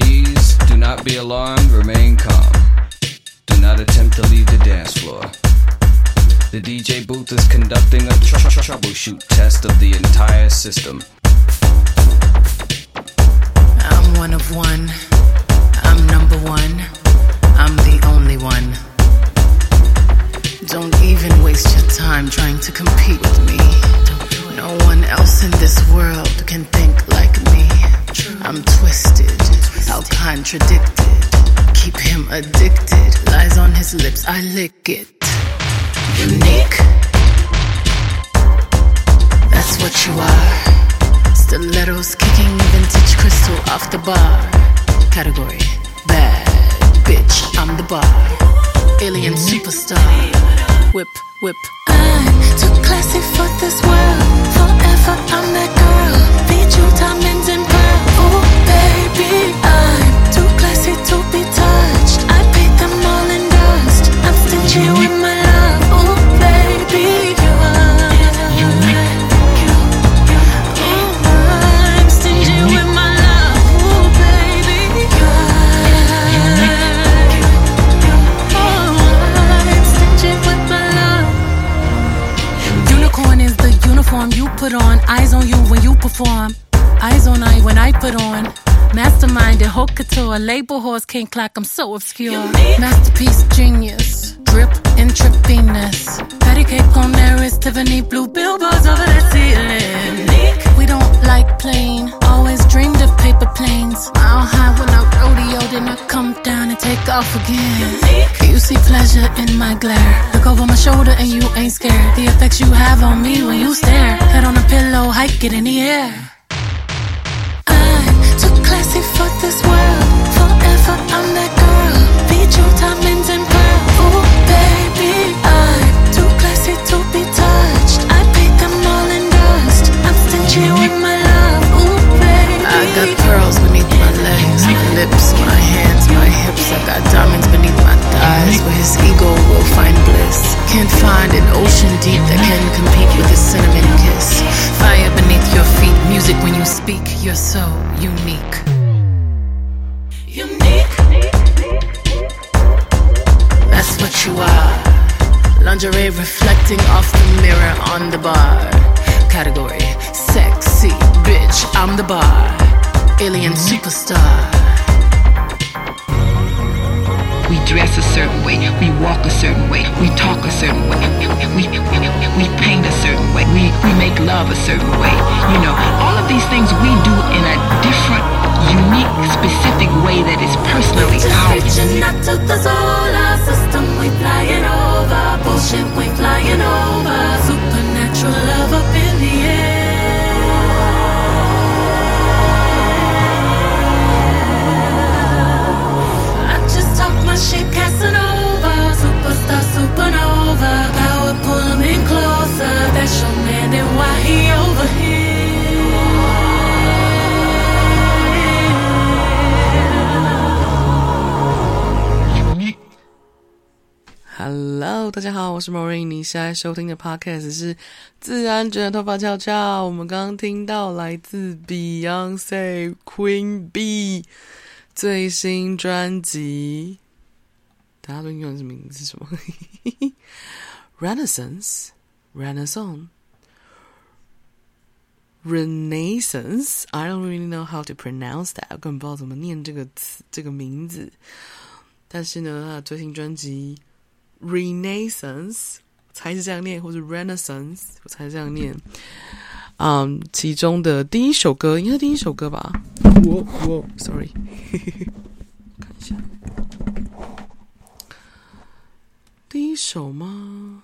Please do not be alarmed, remain calm. Do not attempt to leave the dance floor. The DJ booth is conducting a tr tr troubleshoot test of the entire system. I'm one of one. I'm number one. I'm the only one. Don't even waste your time trying to compete with me. No one else in this world can think like me. I'm twisted, how contradicted. Keep him addicted. Lies on his lips, I lick it. Unique. That's what you are. Stilettos kicking vintage crystal off the bar. Category bad bitch, I'm the bar. Alien superstar. Whip, whip. I'm too classy for this world. Forever, I'm that girl. Feed you diamonds and pearls. Oh, baby, I'm too classy to be touched. I paint them all in dust. I'm stingy with my put on. Eyes on you when you perform. Eyes on I when I put on. Mastermind and haute couture. Label horse can't clock, I'm so obscure. Masterpiece genius. Drip intravenous. Patty cake on there is Tiffany blue billboards over the ceiling. Don't like plain. Always dreamed of paper planes. Mile high when I rodeo, then I come down and take off again. You see pleasure in my glare. Look over my shoulder and you ain't scared. The effects you have on me when you stare. Head on a pillow, hike it in the air. I'm too classy for on the bar. Category sexy bitch, I'm the bar. Alien superstar. We dress a certain way, we walk a certain way, we talk a certain way, we, we paint a certain way, we, we make love a certain way. 家好，我是 Maureen。你现在收听的 Podcast 是自然卷的头发翘翘。我们刚刚听到来自 Beyonce Queen B 最新专辑，大家都英文是名字是什么？Renaissance，Renaissance。Renaissance, I don't really know how to pronounce that，我根本不知道怎么念这个词这个名字。但是呢，他的最新专辑 Renaissance 才是这样念，或者 Renaissance 我才是这样念。嗯、um,，其中的第一首歌应该是第一首歌吧？我我，sorry，看一下，第一首吗？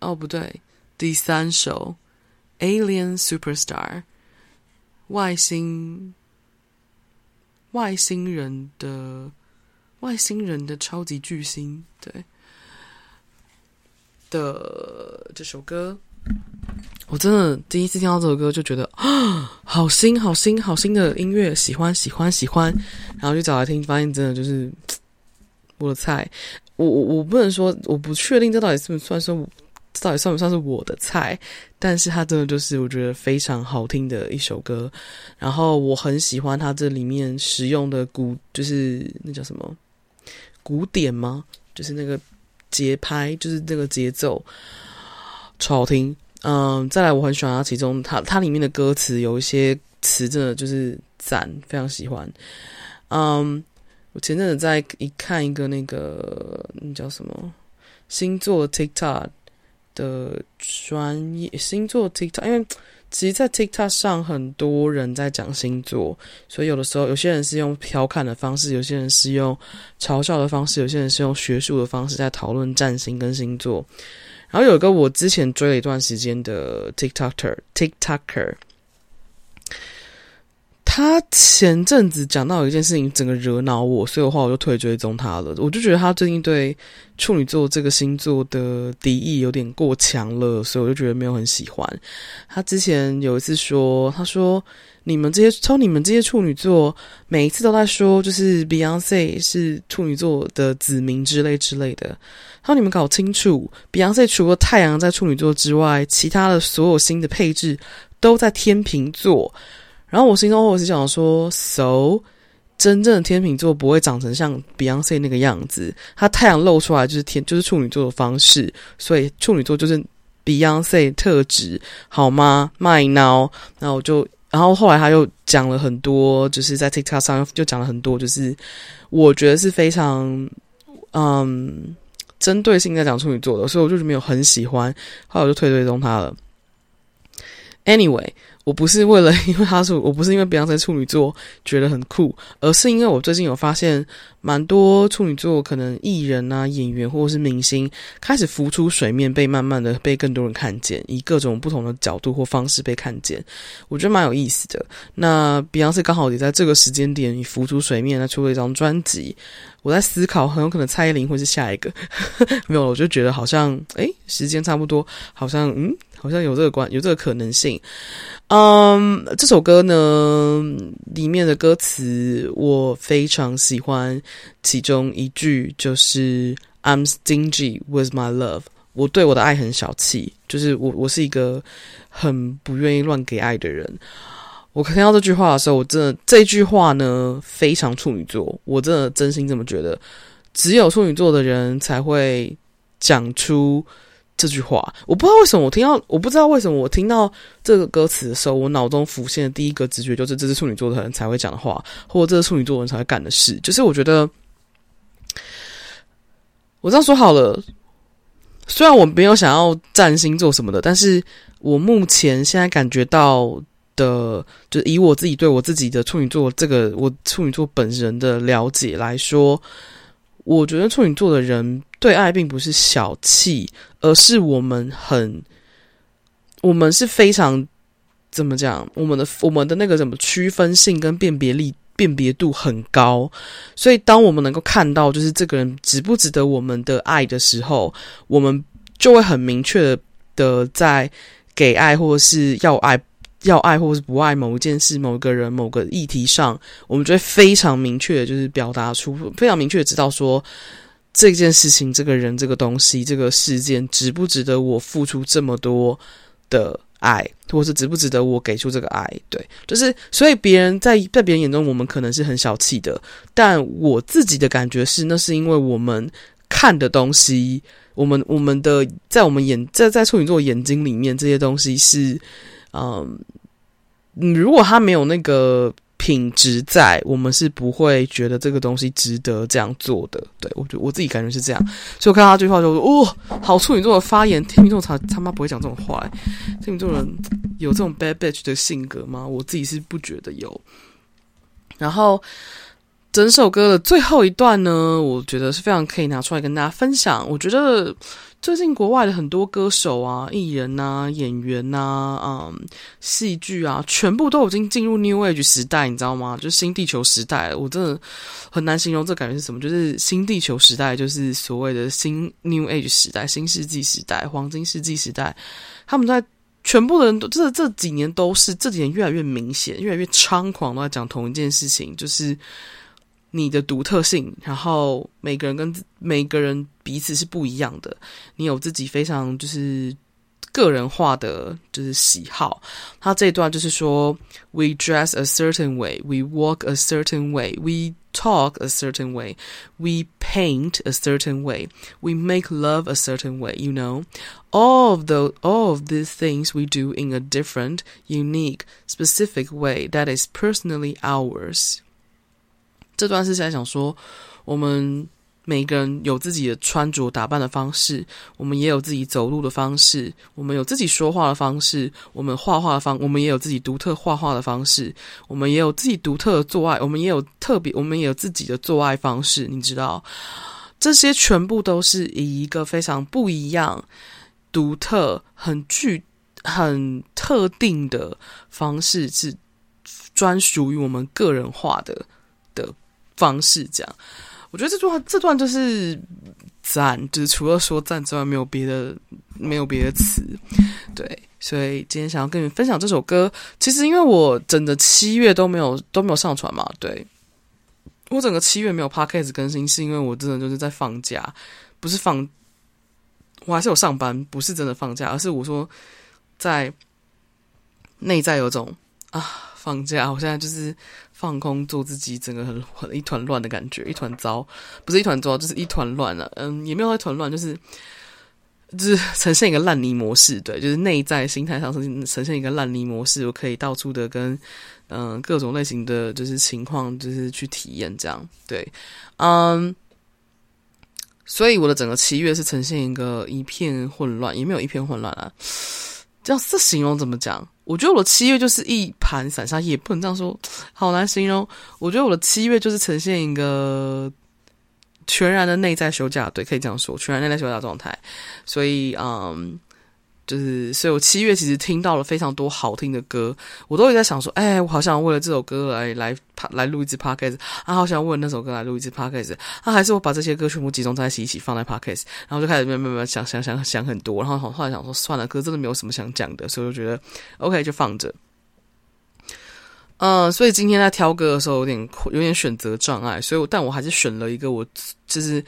哦，不对，第三首。Alien Superstar，外星外星人的外星人的超级巨星，对的这首歌，我真的第一次听到这首歌就觉得 啊，好新好新好新的音乐，喜欢喜欢喜欢，然后就找来听，发现真的就是 我的菜。我我我不能说，我不确定这到底是不是算是我。这到底算不算是我的菜？但是它真的就是我觉得非常好听的一首歌。然后我很喜欢它这里面使用的鼓，就是那叫什么鼓点吗？就是那个节拍，就是那个节奏，超好听。嗯，再来我很喜欢它其中它它里面的歌词有一些词真的就是赞，非常喜欢。嗯，我前阵子在一看一个那个那叫什么星座 TikTok 的专业星座 TikTok，因为其实，在 TikTok 上很多人在讲星座，所以有的时候有些人是用调侃的方式，有些人是用嘲笑的方式，有些人是用学术的方式在讨论占星跟星座。然后有一个我之前追了一段时间的 TikToker，TikToker，他前阵子讲到一件事情，整个惹恼我，所以的话我就退追踪他了。我就觉得他最近对处女座这个星座的敌意有点过强了，所以我就觉得没有很喜欢。他之前有一次说，他说。你们这些，从你们这些处女座，每一次都在说，就是 Beyonce 是处女座的子民之类之类的。然后你们搞清楚，Beyonce 除了太阳在处女座之外，其他的所有星的配置都在天秤座。然后我心中我是想说，So 真正的天秤座不会长成像 Beyonce 那个样子，它太阳露出来就是天，就是处女座的方式，所以处女座就是 Beyonce 特质，好吗？My now，那我就。然后后来他又讲了很多，就是在 TikTok 上就讲了很多，就是我觉得是非常嗯针对性在讲处女座的，所以我就是没有很喜欢，后来我就退追踪他了。Anyway。我不是为了 因为他是我不是因为别人在处女座觉得很酷，而是因为我最近有发现蛮多处女座可能艺人啊、演员或者是明星开始浮出水面，被慢慢的被更多人看见，以各种不同的角度或方式被看见，我觉得蛮有意思的。那 Beyond 刚好也在这个时间点浮出水面，他出了一张专辑。我在思考，很有可能蔡依林会是下一个，没有了，我就觉得好像诶，时间差不多，好像嗯。好像有这个关，有这个可能性。嗯，这首歌呢，里面的歌词我非常喜欢，其中一句就是 "I'm stingy with my love"，我对我的爱很小气，就是我我是一个很不愿意乱给爱的人。我听到这句话的时候，我真的这句话呢非常处女座，我真的真心这么觉得，只有处女座的人才会讲出。这句话我不知道为什么我听到，我不知道为什么我听到这个歌词的时候，我脑中浮现的第一个直觉就是这是处女座的人才会讲的话，或者这是处女座的人才会干的事。就是我觉得，我这样说好了，虽然我没有想要占星座什么的，但是我目前现在感觉到的，就以我自己对我自己的处女座这个我处女座本人的了解来说。我觉得处女座的人对爱并不是小气，而是我们很，我们是非常怎么讲？我们的我们的那个什么区分性跟辨别力、辨别度很高，所以当我们能够看到就是这个人值不值得我们的爱的时候，我们就会很明确的在给爱或者是要爱。要爱或是不爱某一件事、某个人、某个议题上，我们就会非常明确的，就是表达出非常明确的知道说，这件事情、这个人、这个东西、这个事件值不值得我付出这么多的爱，或是值不值得我给出这个爱？对，就是所以别人在在别人眼中，我们可能是很小气的，但我自己的感觉是，那是因为我们看的东西，我们我们的在我们眼在在处女座眼睛里面，这些东西是。嗯，如果他没有那个品质在，我们是不会觉得这个东西值得这样做的。对，我觉我自己感觉是这样，所以我看到他这句话就说：“哦，好处女座的发言，天秤座他他妈不会讲这种话。”天秤座人有这种 bad bitch 的性格吗？我自己是不觉得有。然后整首歌的最后一段呢，我觉得是非常可以拿出来跟大家分享。我觉得。最近国外的很多歌手啊、艺人啊、演员啊、嗯、戏剧啊，全部都已经进入 New Age 时代，你知道吗？就新地球时代，我真的很难形容这感觉是什么。就是新地球时代，就是所谓的新 New Age 时代、新世纪时代、黄金世纪时代。他们在全部的人都这这几年都是这几年越来越明显、越来越猖狂，都在讲同一件事情，就是你的独特性，然后每个人跟每个人彼此是不一样的，你有自己非常就是。个人化的就是喜好，他这一段就是说，We dress a certain way, we walk a certain way, we talk a certain way, we paint a certain way, we make love a certain way. You know, all of the all of these things we do in a different, unique, specific way that is personally ours. 这段是在想说，我们。每个人有自己的穿着打扮的方式，我们也有自己走路的方式，我们有自己说话的方式，我们画画的方，我们也有自己独特画画的方式，我们也有自己独特的做爱，我们也有特别，我们也有自己的做爱方式，你知道，这些全部都是以一个非常不一样、独特、很具、很特定的方式，是专属于我们个人化的的方式，这样。我觉得这段这段就是赞，就是除了说赞之外，没有别的，没有别的词。对，所以今天想要跟你们分享这首歌。其实因为我整个七月都没有都没有上传嘛，对，我整个七月没有 podcast 更新，是因为我真的就是在放假，不是放，我还是有上班，不是真的放假，而是我说在内在有种啊放假，我现在就是。放空做自己，整个很一团乱的感觉，一团糟，不是一团糟，就是一团乱了。嗯，也没有一团乱，就是就是呈现一个烂泥模式，对，就是内在心态上呈现呈现一个烂泥模式，我可以到处的跟嗯、各种类型的就是情况，就是去体验这样，对，嗯，所以我的整个七月是呈现一个一片混乱，也没有一片混乱啊，这样这形容怎么讲？我觉得我的七月就是一盘散沙，也不能这样说，好难形容。我觉得我的七月就是呈现一个全然的内在休假，对，可以这样说，全然内在休假状态。所以，嗯。就是，所以我七月其实听到了非常多好听的歌，我都有在想说，哎，我好想为了这首歌来来来录一支 podcast 啊，好想为了那首歌来录一支 podcast 啊，还是我把这些歌全部集中在一起，一起放在 podcast 然后就开始慢慢慢想想想想很多，然后后来想说，算了，歌真的没有什么想讲的，所以我觉得 OK 就放着。嗯，所以今天在挑歌的时候有点有点选择障碍，所以我但我还是选了一个我就是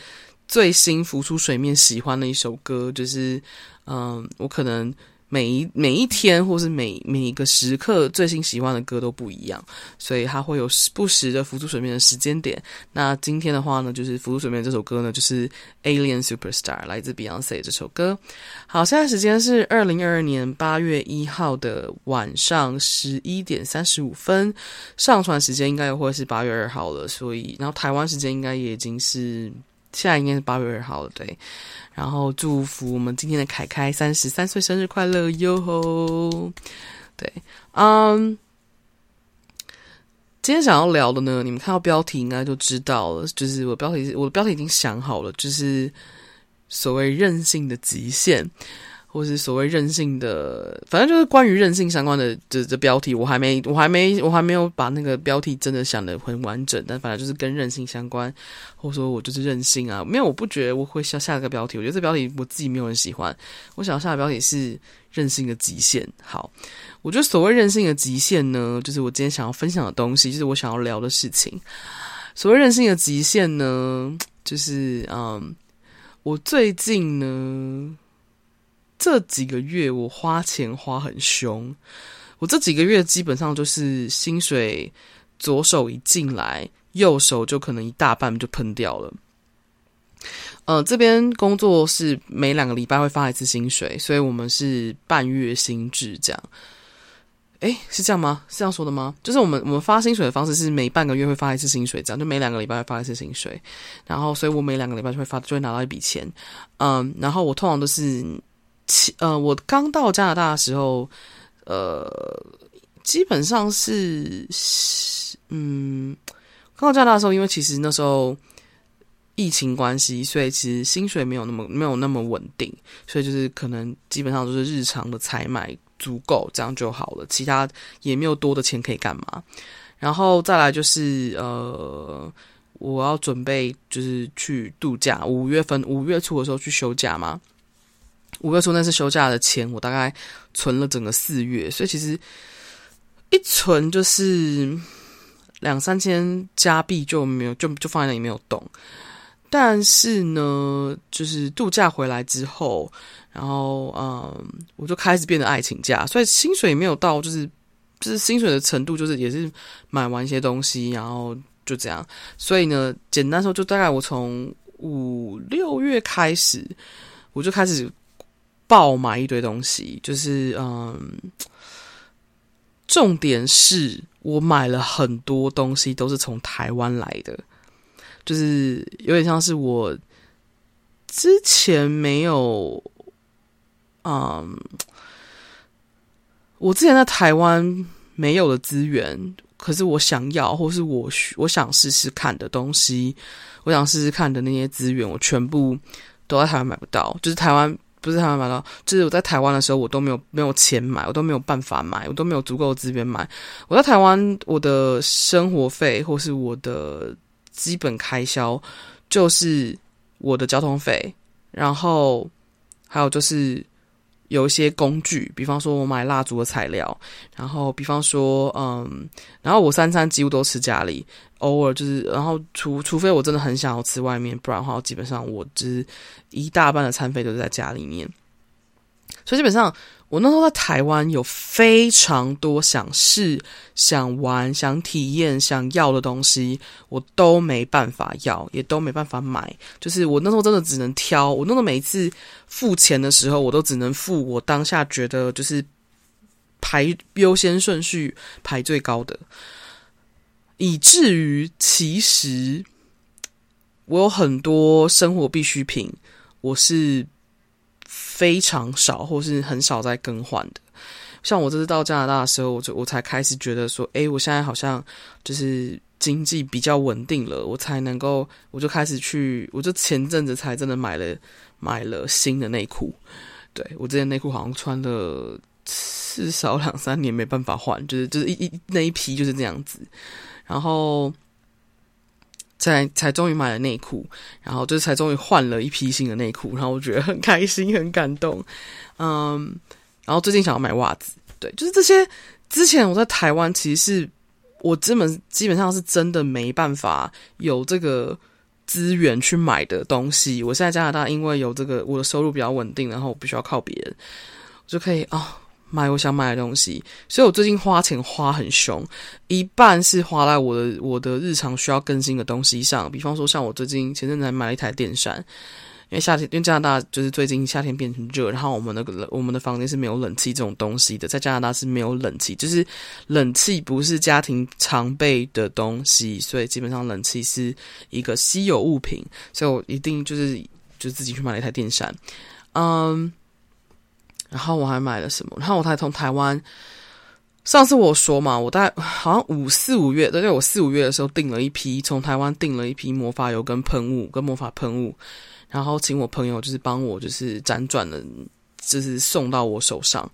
最新浮出水面喜欢的一首歌，就是。嗯，我可能每一每一天，或是每每一个时刻，最新喜欢的歌都不一样，所以它会有时不时的浮出水面的时间点。那今天的话呢，就是浮出水面这首歌呢，就是《Alien Superstar》来自 Beyonce 这首歌。好，现在时间是二零二二年八月一号的晚上十一点三十五分，上传时间应该也会是八月二号了，所以然后台湾时间应该也已经是现在应该是八月二号了，对。然后祝福我们今天的凯凯三十三岁生日快乐哟吼！对，嗯，今天想要聊的呢，你们看到标题应该就知道了，就是我标题，我的标题已经想好了，就是所谓任性的极限。或是所谓任性的，反正就是关于任性相关的这这标题，我还没，我还没，我还没有把那个标题真的想得很完整。但反正就是跟任性相关，或者说我就是任性啊。没有，我不觉得我会下下一个标题。我觉得这标题我自己没有很喜欢。我想要下的标题是任性的极限。好，我觉得所谓任性的极限呢，就是我今天想要分享的东西，就是我想要聊的事情。所谓任性的极限呢，就是嗯，我最近呢。这几个月我花钱花很凶，我这几个月基本上就是薪水左手一进来，右手就可能一大半就喷掉了。呃，这边工作是每两个礼拜会发一次薪水，所以我们是半月薪制这样。诶，是这样吗？是这样说的吗？就是我们我们发薪水的方式是每半个月会发一次薪水，这样就每两个礼拜会发一次薪水。然后，所以我每两个礼拜就会发，就会拿到一笔钱。嗯，然后我通常都是。呃，我刚到加拿大的时候，呃，基本上是，嗯，刚到加拿大的时候，因为其实那时候疫情关系，所以其实薪水没有那么没有那么稳定，所以就是可能基本上都是日常的采买足够这样就好了，其他也没有多的钱可以干嘛。然后再来就是呃，我要准备就是去度假，五月份五月初的时候去休假嘛。五月初那次休假的钱，我大概存了整个四月，所以其实一存就是两三千加币就没有，就就放在那里没有动。但是呢，就是度假回来之后，然后嗯，我就开始变得爱请假，所以薪水没有到，就是就是薪水的程度，就是也是买完一些东西，然后就这样。所以呢，简单说，就大概我从五六月开始，我就开始爆买一堆东西，就是嗯，重点是我买了很多东西都是从台湾来的。就是有点像是我之前没有，嗯，我之前在台湾没有的资源，可是我想要，或是我我想试试看的东西，我想试试看的那些资源，我全部都在台湾买不到。就是台湾不是台湾买到，就是我在台湾的时候，我都没有没有钱买，我都没有办法买，我都没有足够的资源买。我在台湾，我的生活费或是我的。基本开销就是我的交通费，然后还有就是有一些工具，比方说我买蜡烛的材料，然后比方说嗯，然后我三餐几乎都吃家里，偶尔就是，然后除除非我真的很想要吃外面，不然的话，基本上我只一大半的餐费都是在家里面，所以基本上。我那时候在台湾有非常多想试、想玩、想体验、想要的东西，我都没办法要，也都没办法买。就是我那时候真的只能挑。我那时候每一次付钱的时候，我都只能付我当下觉得就是排优先顺序排最高的，以至于其实我有很多生活必需品，我是。非常少，或是很少在更换的。像我这次到加拿大的时候，我就我才开始觉得说，诶，我现在好像就是经济比较稳定了，我才能够，我就开始去，我就前阵子才真的买了买了新的内裤。对，我之前内裤好像穿了至少两三年没办法换，就是就是一一那一批就是这样子，然后。才才终于买了内裤，然后就才终于换了一批新的内裤，然后我觉得很开心很感动，嗯，然后最近想要买袜子，对，就是这些。之前我在台湾，其实是我基本基本上是真的没办法有这个资源去买的东西。我现在加拿大，因为有这个我的收入比较稳定，然后我不需要靠别人，我就可以。哦买我想买的东西，所以我最近花钱花很凶，一半是花在我的我的日常需要更新的东西上，比方说像我最近前阵子还买了一台电扇，因为夏天，因为加拿大就是最近夏天变成热，然后我们那个我们的房间是没有冷气这种东西的，在加拿大是没有冷气，就是冷气不是家庭常备的东西，所以基本上冷气是一个稀有物品，所以我一定就是就自己去买了一台电扇，嗯。然后我还买了什么？然后我才从台湾，上次我说嘛，我大概好像五四五月，对，我四五月的时候订了一批，从台湾订了一批魔法油跟喷雾，跟魔法喷雾，然后请我朋友就是帮我就是辗转的，就是送到我手上。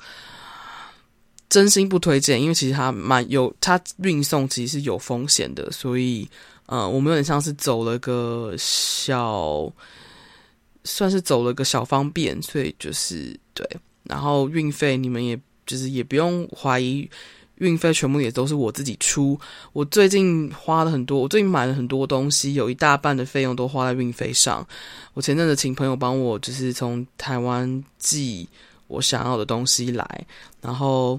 真心不推荐，因为其实它蛮有，它运送其实是有风险的，所以呃，我们有点像是走了个小，算是走了个小方便，所以就是对。然后运费，你们也就是也不用怀疑，运费全部也都是我自己出。我最近花了很多，我最近买了很多东西，有一大半的费用都花在运费上。我前阵子请朋友帮我，就是从台湾寄我想要的东西来，然后，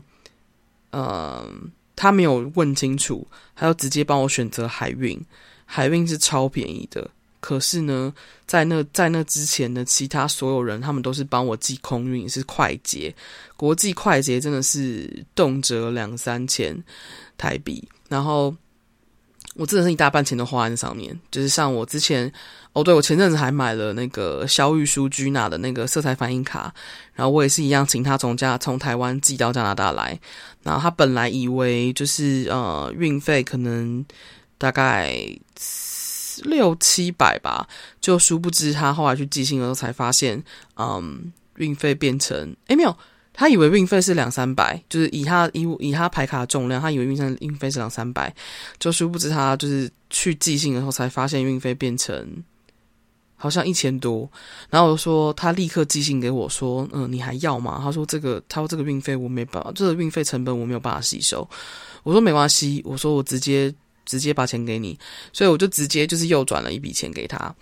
嗯，他没有问清楚，他就直接帮我选择海运，海运是超便宜的。可是呢，在那在那之前呢，其他所有人他们都是帮我寄空运，是快捷，国际快捷真的是动辄两三千台币。然后我真的是一大半钱都花在那上面，就是像我之前哦，对，我前阵子还买了那个肖玉书居拿的那个色彩反应卡，然后我也是一样，请他从加从台湾寄到加拿大来。然后他本来以为就是呃运费可能大概。六七百吧，就殊不知他后来去寄信的时候才发现，嗯，运费变成诶没有，他以为运费是两三百，就是以他以以他牌卡的重量，他以为运费运费是两三百，就殊不知他就是去寄信的时候才发现运费变成好像一千多，然后我说他立刻寄信给我说，嗯，你还要吗？他说这个他说这个运费我没办法，这个运费成本我没有办法吸收。我说没关系，我说我直接。直接把钱给你，所以我就直接就是又转了一笔钱给他。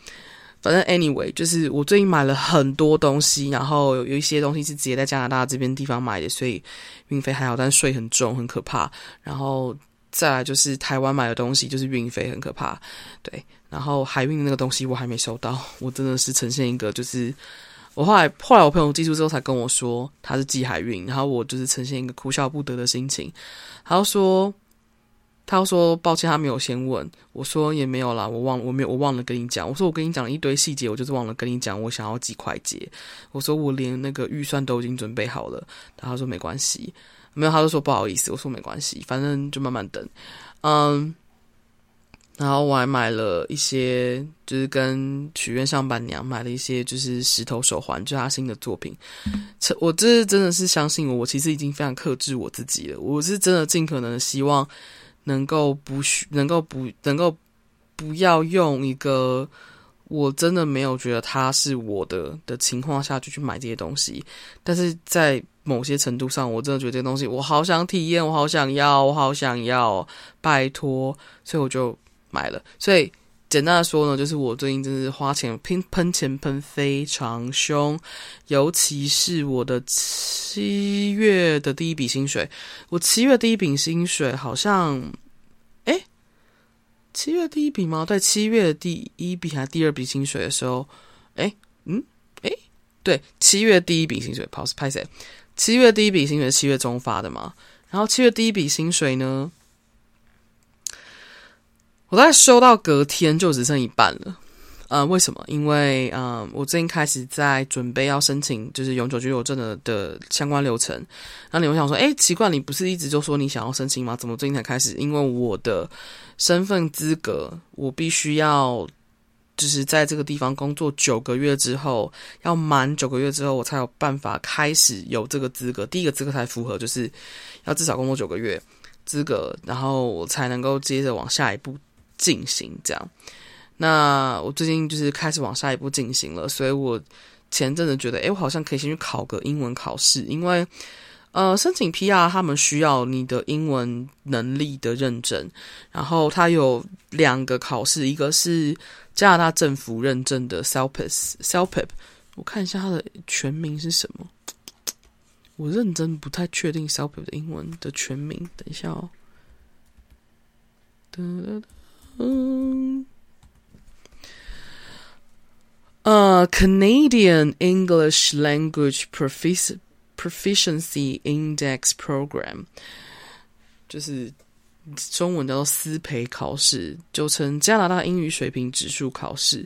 反正 anyway，就是我最近买了很多东西，然后有一些东西是直接在加拿大这边地方买的，所以运费还好，但税很重，很可怕。然后再来就是台湾买的东西，就是运费很可怕。对，然后海运那个东西我还没收到，我真的是呈现一个就是我后来后来我朋友寄出之后才跟我说他是寄海运，然后我就是呈现一个哭笑不得的心情，他说。他说：“抱歉，他没有先问。”我说：“也没有啦，我忘了，我没有，我忘了跟你讲。”我说：“我跟你讲了一堆细节，我就是忘了跟你讲，我想要几块钱。”我说：“我连那个预算都已经准备好了。”他说：“没关系，没有。”他就说：“不好意思。”我说：“没关系，反正就慢慢等。”嗯，然后我还买了一些，就是跟许愿上伴娘买了一些，就是石头手环，就是他新的作品。我这真的是相信我，我其实已经非常克制我自己了。我是真的尽可能希望。能够不需，能够不能够不要用一个我真的没有觉得它是我的的情况下就去买这些东西，但是在某些程度上，我真的觉得这些东西我好想体验，我好想要，我好想要，拜托，所以我就买了。所以简单的说呢，就是我最近真是花钱喷喷钱喷非常凶，尤其是我的七月的第一笔薪水，我七月第一笔薪水好像。七月第一笔吗？对，七月第一笔还是第二笔薪水的时候，哎，嗯，哎，对，七月第一笔薪水，跑是拍谁？七月第一笔薪水是七月中发的嘛？然后七月第一笔薪水呢，我在收到隔天就只剩一半了。呃，为什么？因为嗯、我最近开始在准备要申请就是永久居留证的的相关流程。然后你会想说，哎，奇怪，你不是一直就说你想要申请吗？怎么最近才开始？因为我的身份资格，我必须要就是在这个地方工作九个月之后，要满九个月之后，我才有办法开始有这个资格。第一个资格才符合，就是要至少工作九个月资格，然后我才能够接着往下一步进行这样。那我最近就是开始往下一步进行了，所以我前阵子觉得，诶，我好像可以先去考个英文考试，因为呃，申请 PR 他们需要你的英文能力的认证，然后它有两个考试，一个是加拿大政府认证的 CELPIP，CELPIP，我看一下它的全名是什么，我认真不太确定 CELPIP 的英文的全名，等一下哦，嗯。呃、Canadian English Language Proficiency Index Program，就是中文叫做思培考试，就称加拿大英语水平指数考试，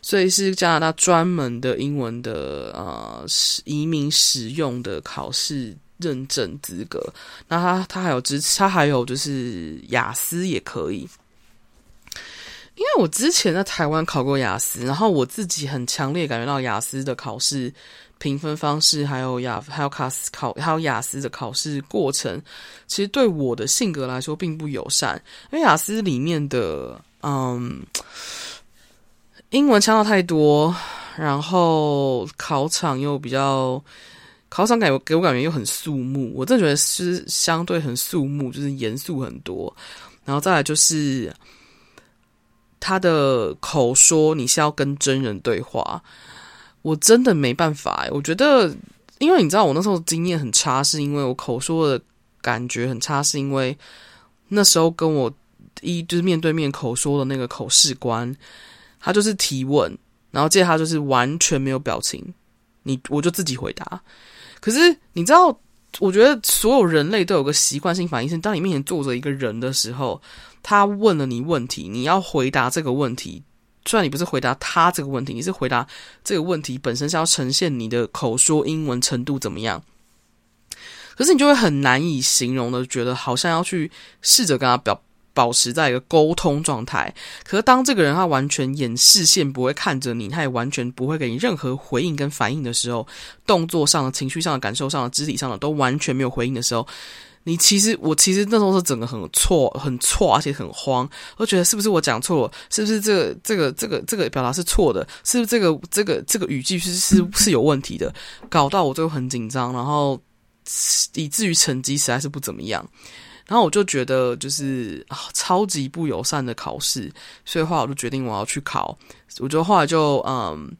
所以是加拿大专门的英文的呃移民使用的考试认证资格。那它它还有支持，它还有就是雅思也可以。因为我之前在台湾考过雅思，然后我自己很强烈感觉到雅思的考试评分方式，还有雅还有卡斯考还有雅思的考试过程，其实对我的性格来说并不友善。因为雅思里面的嗯英文腔调太多，然后考场又比较考场感给我感觉又很肃穆，我真的觉得是相对很肃穆，就是严肃很多。然后再来就是。他的口说，你是要跟真人对话，我真的没办法。我觉得，因为你知道，我那时候经验很差，是因为我口说的感觉很差，是因为那时候跟我一就是面对面口说的那个口试官，他就是提问，然后接着他就是完全没有表情，你我就自己回答。可是你知道，我觉得所有人类都有个习惯性反应，是当你面前坐着一个人的时候。他问了你问题，你要回答这个问题。虽然你不是回答他这个问题，你是回答这个问题本身是要呈现你的口说英文程度怎么样。可是你就会很难以形容的觉得，好像要去试着跟他表保持在一个沟通状态。可是当这个人他完全眼视线不会看着你，他也完全不会给你任何回应跟反应的时候，动作上的、情绪上的、感受上的、肢体上的都完全没有回应的时候。你其实，我其实那时候是整个很错，很错，而且很慌。我觉得是不是我讲错了？是不是这个、这个、这个、这个表达是错的？是不是这个、这个、这个语句是是是有问题的？搞到我最后很紧张，然后以至于成绩实在是不怎么样。然后我就觉得就是，超级不友善的考试，所以后来我就决定我要去考。我就后来就嗯。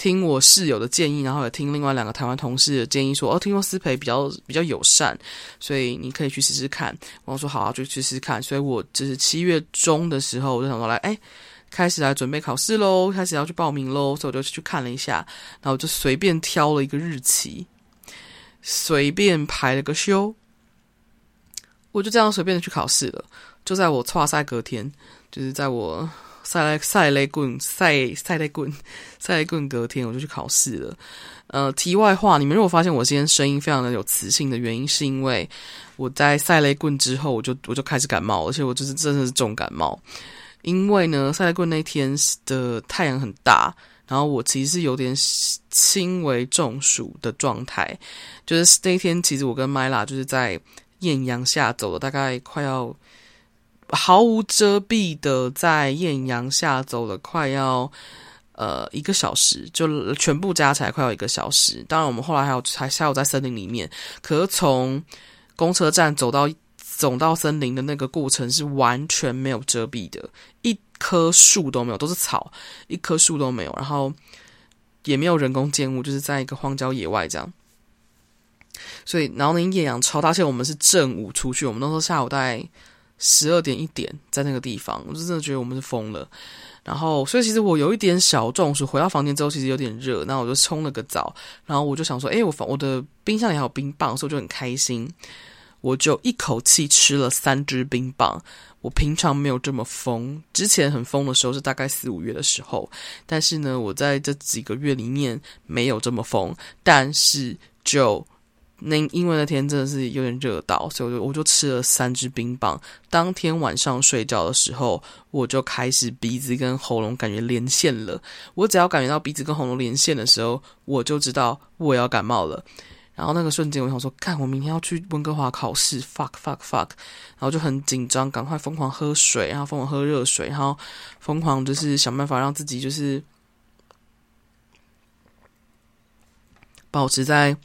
听我室友的建议，然后也听另外两个台湾同事的建议说，说哦，听说思培比较比较友善，所以你可以去试试看。我说好啊，就去试试看。所以我就是七月中的时候，我就想说来，哎，开始来准备考试喽，开始要去报名喽。所以我就去看了一下，然后就随便挑了一个日期，随便排了个休，我就这样随便的去考试了。就在我跨赛隔天，就是在我。赛雷赛雷棍赛赛雷棍赛雷棍，隔天我就去考试了。呃，题外话，你们如果发现我今天声音非常的有磁性的原因，是因为我在赛雷棍之后，我就我就开始感冒，而且我就是真的是重感冒。因为呢，赛雷棍那天的太阳很大，然后我其实是有点轻微中暑的状态。就是那天，其实我跟麦拉就是在艳阳下走了大概快要。毫无遮蔽的在艳阳下走了快要呃一个小时，就全部加起来快要一个小时。当然，我们后来还有还下午在森林里面，可是从公车站走到走到森林的那个过程是完全没有遮蔽的，一棵树都没有，都是草，一棵树都没有，然后也没有人工建物，就是在一个荒郊野外这样。所以，然后那艳阳超大，而且我们是正午出去，我们那时候下午大概。十二点一点，在那个地方，我就真的觉得我们是疯了。然后，所以其实我有一点小中暑。回到房间之后，其实有点热，那我就冲了个澡。然后我就想说，诶，我房我的冰箱里还有冰棒，所以我就很开心。我就一口气吃了三支冰棒。我平常没有这么疯，之前很疯的时候是大概四五月的时候，但是呢，我在这几个月里面没有这么疯，但是就。那因为那天真的是有点热到，所以我就我就吃了三支冰棒。当天晚上睡觉的时候，我就开始鼻子跟喉咙感觉连线了。我只要感觉到鼻子跟喉咙连线的时候，我就知道我要感冒了。然后那个瞬间，我想说，看我明天要去温哥华考试，fuck fuck fuck，然后就很紧张，赶快疯狂喝水，然后疯狂喝热水，然后疯狂就是想办法让自己就是保持在。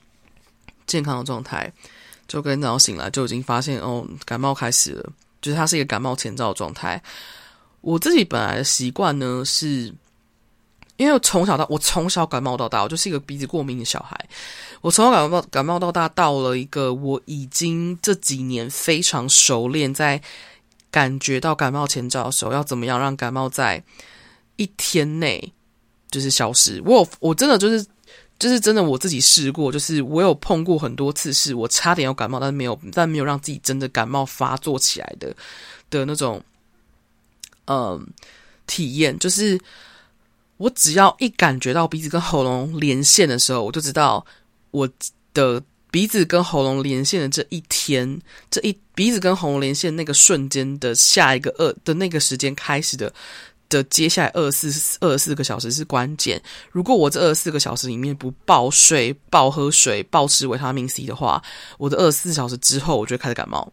健康的状态，就跟早上醒来就已经发现哦，感冒开始了，就是它是一个感冒前兆的状态。我自己本来的习惯呢，是因为我从小到我从小感冒到大，我就是一个鼻子过敏的小孩。我从小感冒感冒到大，到了一个我已经这几年非常熟练，在感觉到感冒前兆的时候，要怎么样让感冒在一天内就是消失。我我真的就是。就是真的，我自己试过，就是我有碰过很多次，是我差点要感冒，但是没有，但没有让自己真的感冒发作起来的的那种，嗯，体验。就是我只要一感觉到鼻子跟喉咙连线的时候，我就知道我的鼻子跟喉咙连线的这一天，这一鼻子跟喉咙连线那个瞬间的下一个二的那个时间开始的。的接下来二十四二十四个小时是关键。如果我这二十四个小时里面不暴睡、暴喝水、暴吃维他命 C 的话，我的二十四小时之后我就会开始感冒。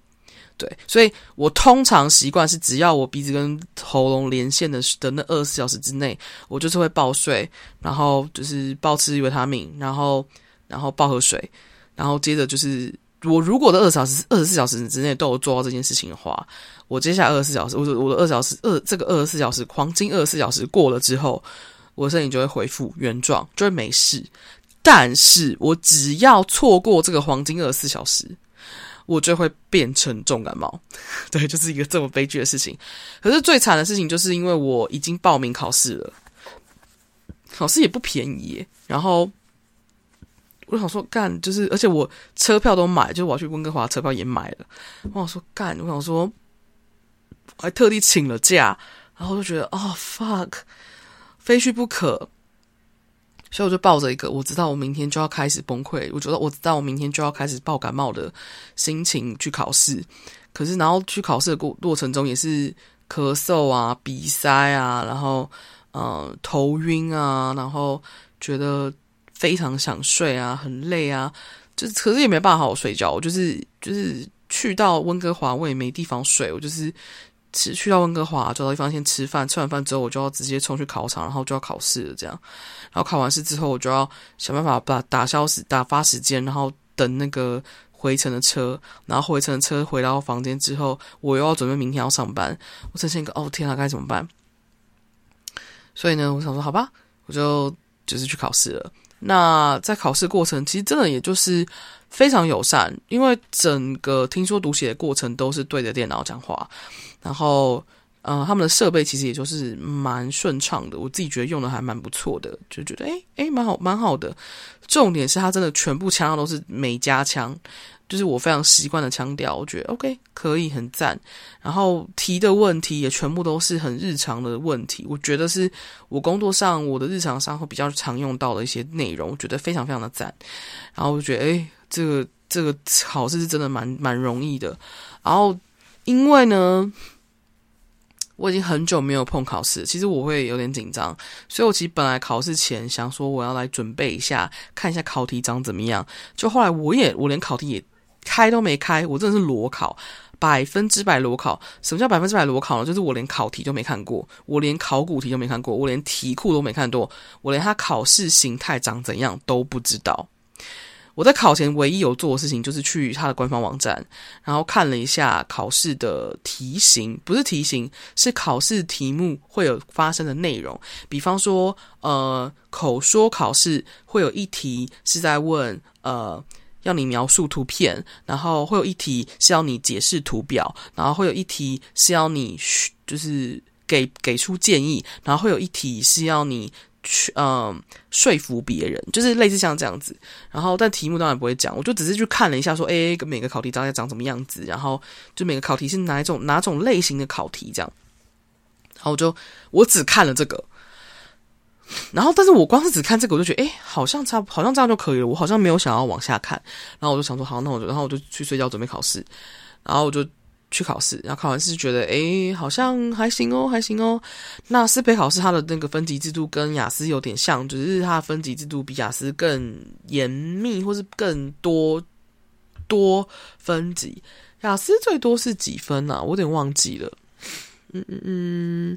对，所以我通常习惯是，只要我鼻子跟喉咙连线的的那二十四小时之内，我就是会暴睡，然后就是暴吃维他命，然后然后暴喝水，然后接着就是。我如果的二十小时、二十四小时之内都有做到这件事情的话，我接下来二十四小时，我的我的二十小时二这个二十四小时黄金二十四小时过了之后，我的身体就会恢复原状，就会没事。但是我只要错过这个黄金二十四小时，我就会变成重感冒。对，就是一个这么悲剧的事情。可是最惨的事情就是因为我已经报名考试了，考试也不便宜，然后。我想说干，就是而且我车票都买，就是我要去温哥华车票也买了。我想说干，我想说，我还特地请了假，然后就觉得哦 fuck，非去不可。所以我就抱着一个我知道我明天就要开始崩溃，我觉得我知道我明天就要开始爆感冒的心情去考试。可是然后去考试的过过程中也是咳嗽啊、鼻塞啊，然后呃头晕啊，然后觉得。非常想睡啊，很累啊，就是可是也没办法好好睡觉。我就是就是去到温哥华，我也没地方睡。我就是去去到温哥华，找到地方先吃饭。吃完饭之后，我就要直接冲去考场，然后就要考试了。这样，然后考完试之后，我就要想办法把打消时打发时间，然后等那个回程的车，然后回程的车回到房间之后，我又要准备明天要上班，我呈现一个哦天啊，该怎么办？所以呢，我想说好吧，我就就是去考试了。那在考试过程，其实真的也就是非常友善，因为整个听说读写的过程都是对着电脑讲话，然后。呃，他们的设备其实也就是蛮顺畅的，我自己觉得用的还蛮不错的，就觉得诶诶蛮好蛮好的。重点是它真的全部枪都是美加枪，就是我非常习惯的腔调，我觉得 OK 可以很赞。然后提的问题也全部都是很日常的问题，我觉得是我工作上我的日常上会比较常用到的一些内容，我觉得非常非常的赞。然后我觉得诶这个这个考试是真的蛮蛮容易的。然后因为呢。我已经很久没有碰考试，其实我会有点紧张，所以我其实本来考试前想说我要来准备一下，看一下考题长怎么样。就后来我也我连考题也开都没开，我真的是裸考，百分之百裸考。什么叫百分之百裸考呢？就是我连考题都没看过，我连考古题都没看过，我连题库都没看过，我连它考试形态长怎样都不知道。我在考前唯一有做的事情，就是去他的官方网站，然后看了一下考试的题型，不是题型，是考试题目会有发生的内容。比方说，呃，口说考试会有一题是在问，呃，要你描述图片，然后会有一题是要你解释图表，然后会有一题是要你就是给给出建议，然后会有一题是要你。去嗯说服别人，就是类似像这样子。然后但题目当然不会讲，我就只是去看了一下说，说诶每个考题大概长什么样子，然后就每个考题是哪一种哪种类型的考题这样。然后我就我只看了这个，然后但是我光是只看这个，我就觉得诶好像差好像这样就可以了，我好像没有想要往下看。然后我就想说好，那我就然后我就去睡觉准备考试，然后我就。去考试，然后考完试觉得，诶，好像还行哦，还行哦。那斯培考试它的那个分级制度跟雅思有点像，只是它的分级制度比雅思更严密，或是更多多分级。雅思最多是几分啊？我有点忘记了。嗯嗯嗯。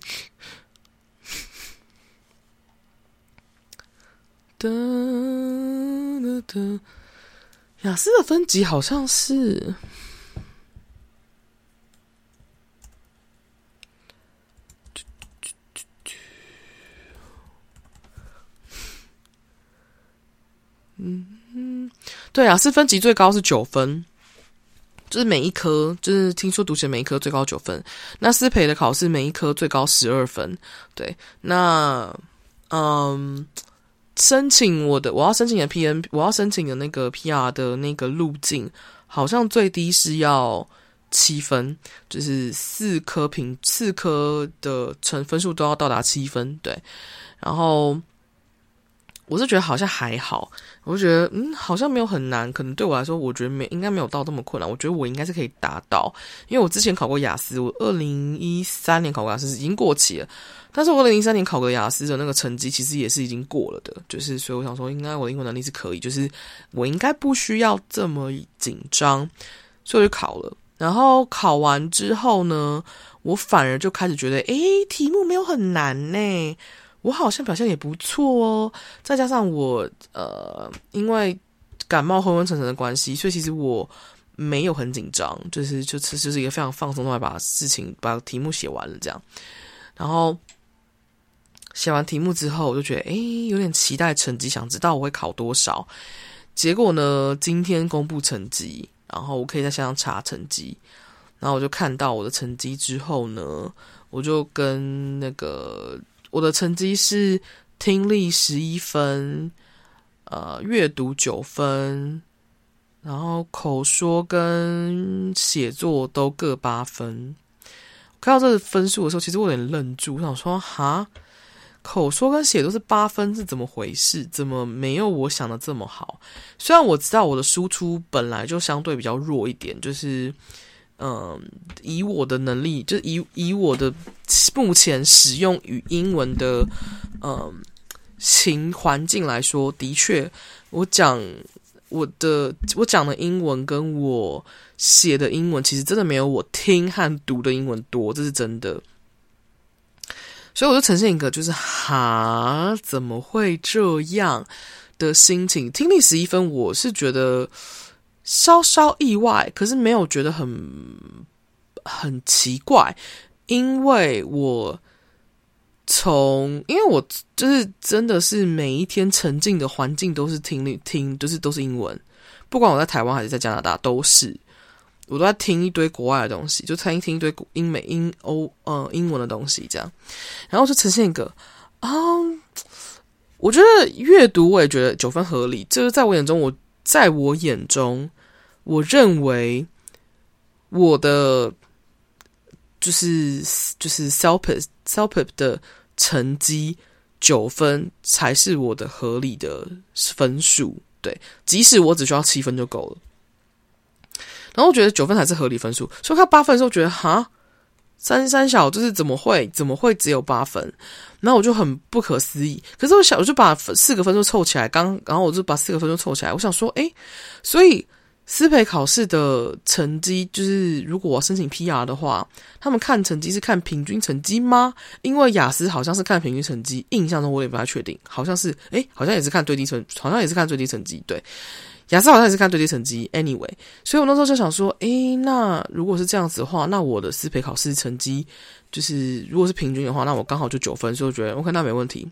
哒哒哒。雅思的分级好像是。嗯，对啊，是分级最高是九分，就是每一科，就是听说读写每一科最高九分。那思培的考试每一科最高十二分。对，那嗯，申请我的我要申请的 PN，我要申请的那个 PR 的那个路径，好像最低是要七分，就是四科评四科的成分数都要到达七分。对，然后。我是觉得好像还好，我就觉得嗯，好像没有很难，可能对我来说，我觉得没应该没有到这么困难。我觉得我应该是可以达到，因为我之前考过雅思，我二零一三年考过雅思已经过期了，但是我二零一三年考过雅思的那个成绩其实也是已经过了的，就是所以我想说，应该我的英文能力是可以，就是我应该不需要这么紧张，所以我就考了。然后考完之后呢，我反而就开始觉得，诶，题目没有很难呢。我好像表现也不错哦，再加上我呃，因为感冒昏昏沉沉的关系，所以其实我没有很紧张，就是就是就是一个非常放松的把事情把题目写完了这样。然后写完题目之后，我就觉得诶，有点期待成绩，想知道我会考多少。结果呢，今天公布成绩，然后我可以在线上查成绩，然后我就看到我的成绩之后呢，我就跟那个。我的成绩是听力十一分，呃，阅读九分，然后口说跟写作都各八分。看到这个分数的时候，其实我有点愣住，我想说，哈，口说跟写都是八分，是怎么回事？怎么没有我想的这么好？虽然我知道我的输出本来就相对比较弱一点，就是。嗯，以我的能力，就是以以我的目前使用语英文的嗯情环境来说，的确，我讲我的我讲的英文跟我写的英文，其实真的没有我听和读的英文多，这是真的。所以我就呈现一个就是哈，怎么会这样的心情？听力十一分，我是觉得。稍稍意外，可是没有觉得很很奇怪，因为我从因为我就是真的是每一天沉浸的环境都是听力听，就是都是英文，不管我在台湾还是在加拿大，都是。我都在听一堆国外的东西，就听一听一堆英美英欧呃英文的东西这样，然后就呈现一个啊、我觉得阅读我也觉得九分合理，就是在我眼中，我在我眼中。我认为我的就是就是 CELPIP CELPIP 的成绩九分才是我的合理的分数，对，即使我只需要七分就够了。然后我觉得九分才是合理分数，所以看八分的时候觉得哈，三三小就是怎么会怎么会只有八分？然后我就很不可思议。可是我想我就把四个分数凑起来，刚然后我就把四个分数凑起来，我想说，诶，所以。思培考试的成绩，就是如果我申请 PR 的话，他们看成绩是看平均成绩吗？因为雅思好像是看平均成绩，印象中我也不太确定，好像是，诶，好像也是看最低成，好像也是看最低成绩，对。雅思好像也是看最低成绩，anyway，所以我那时候就想说，诶，那如果是这样子的话，那我的师培考试成绩就是如果是平均的话，那我刚好就九分，所以我觉得 OK，那没问题。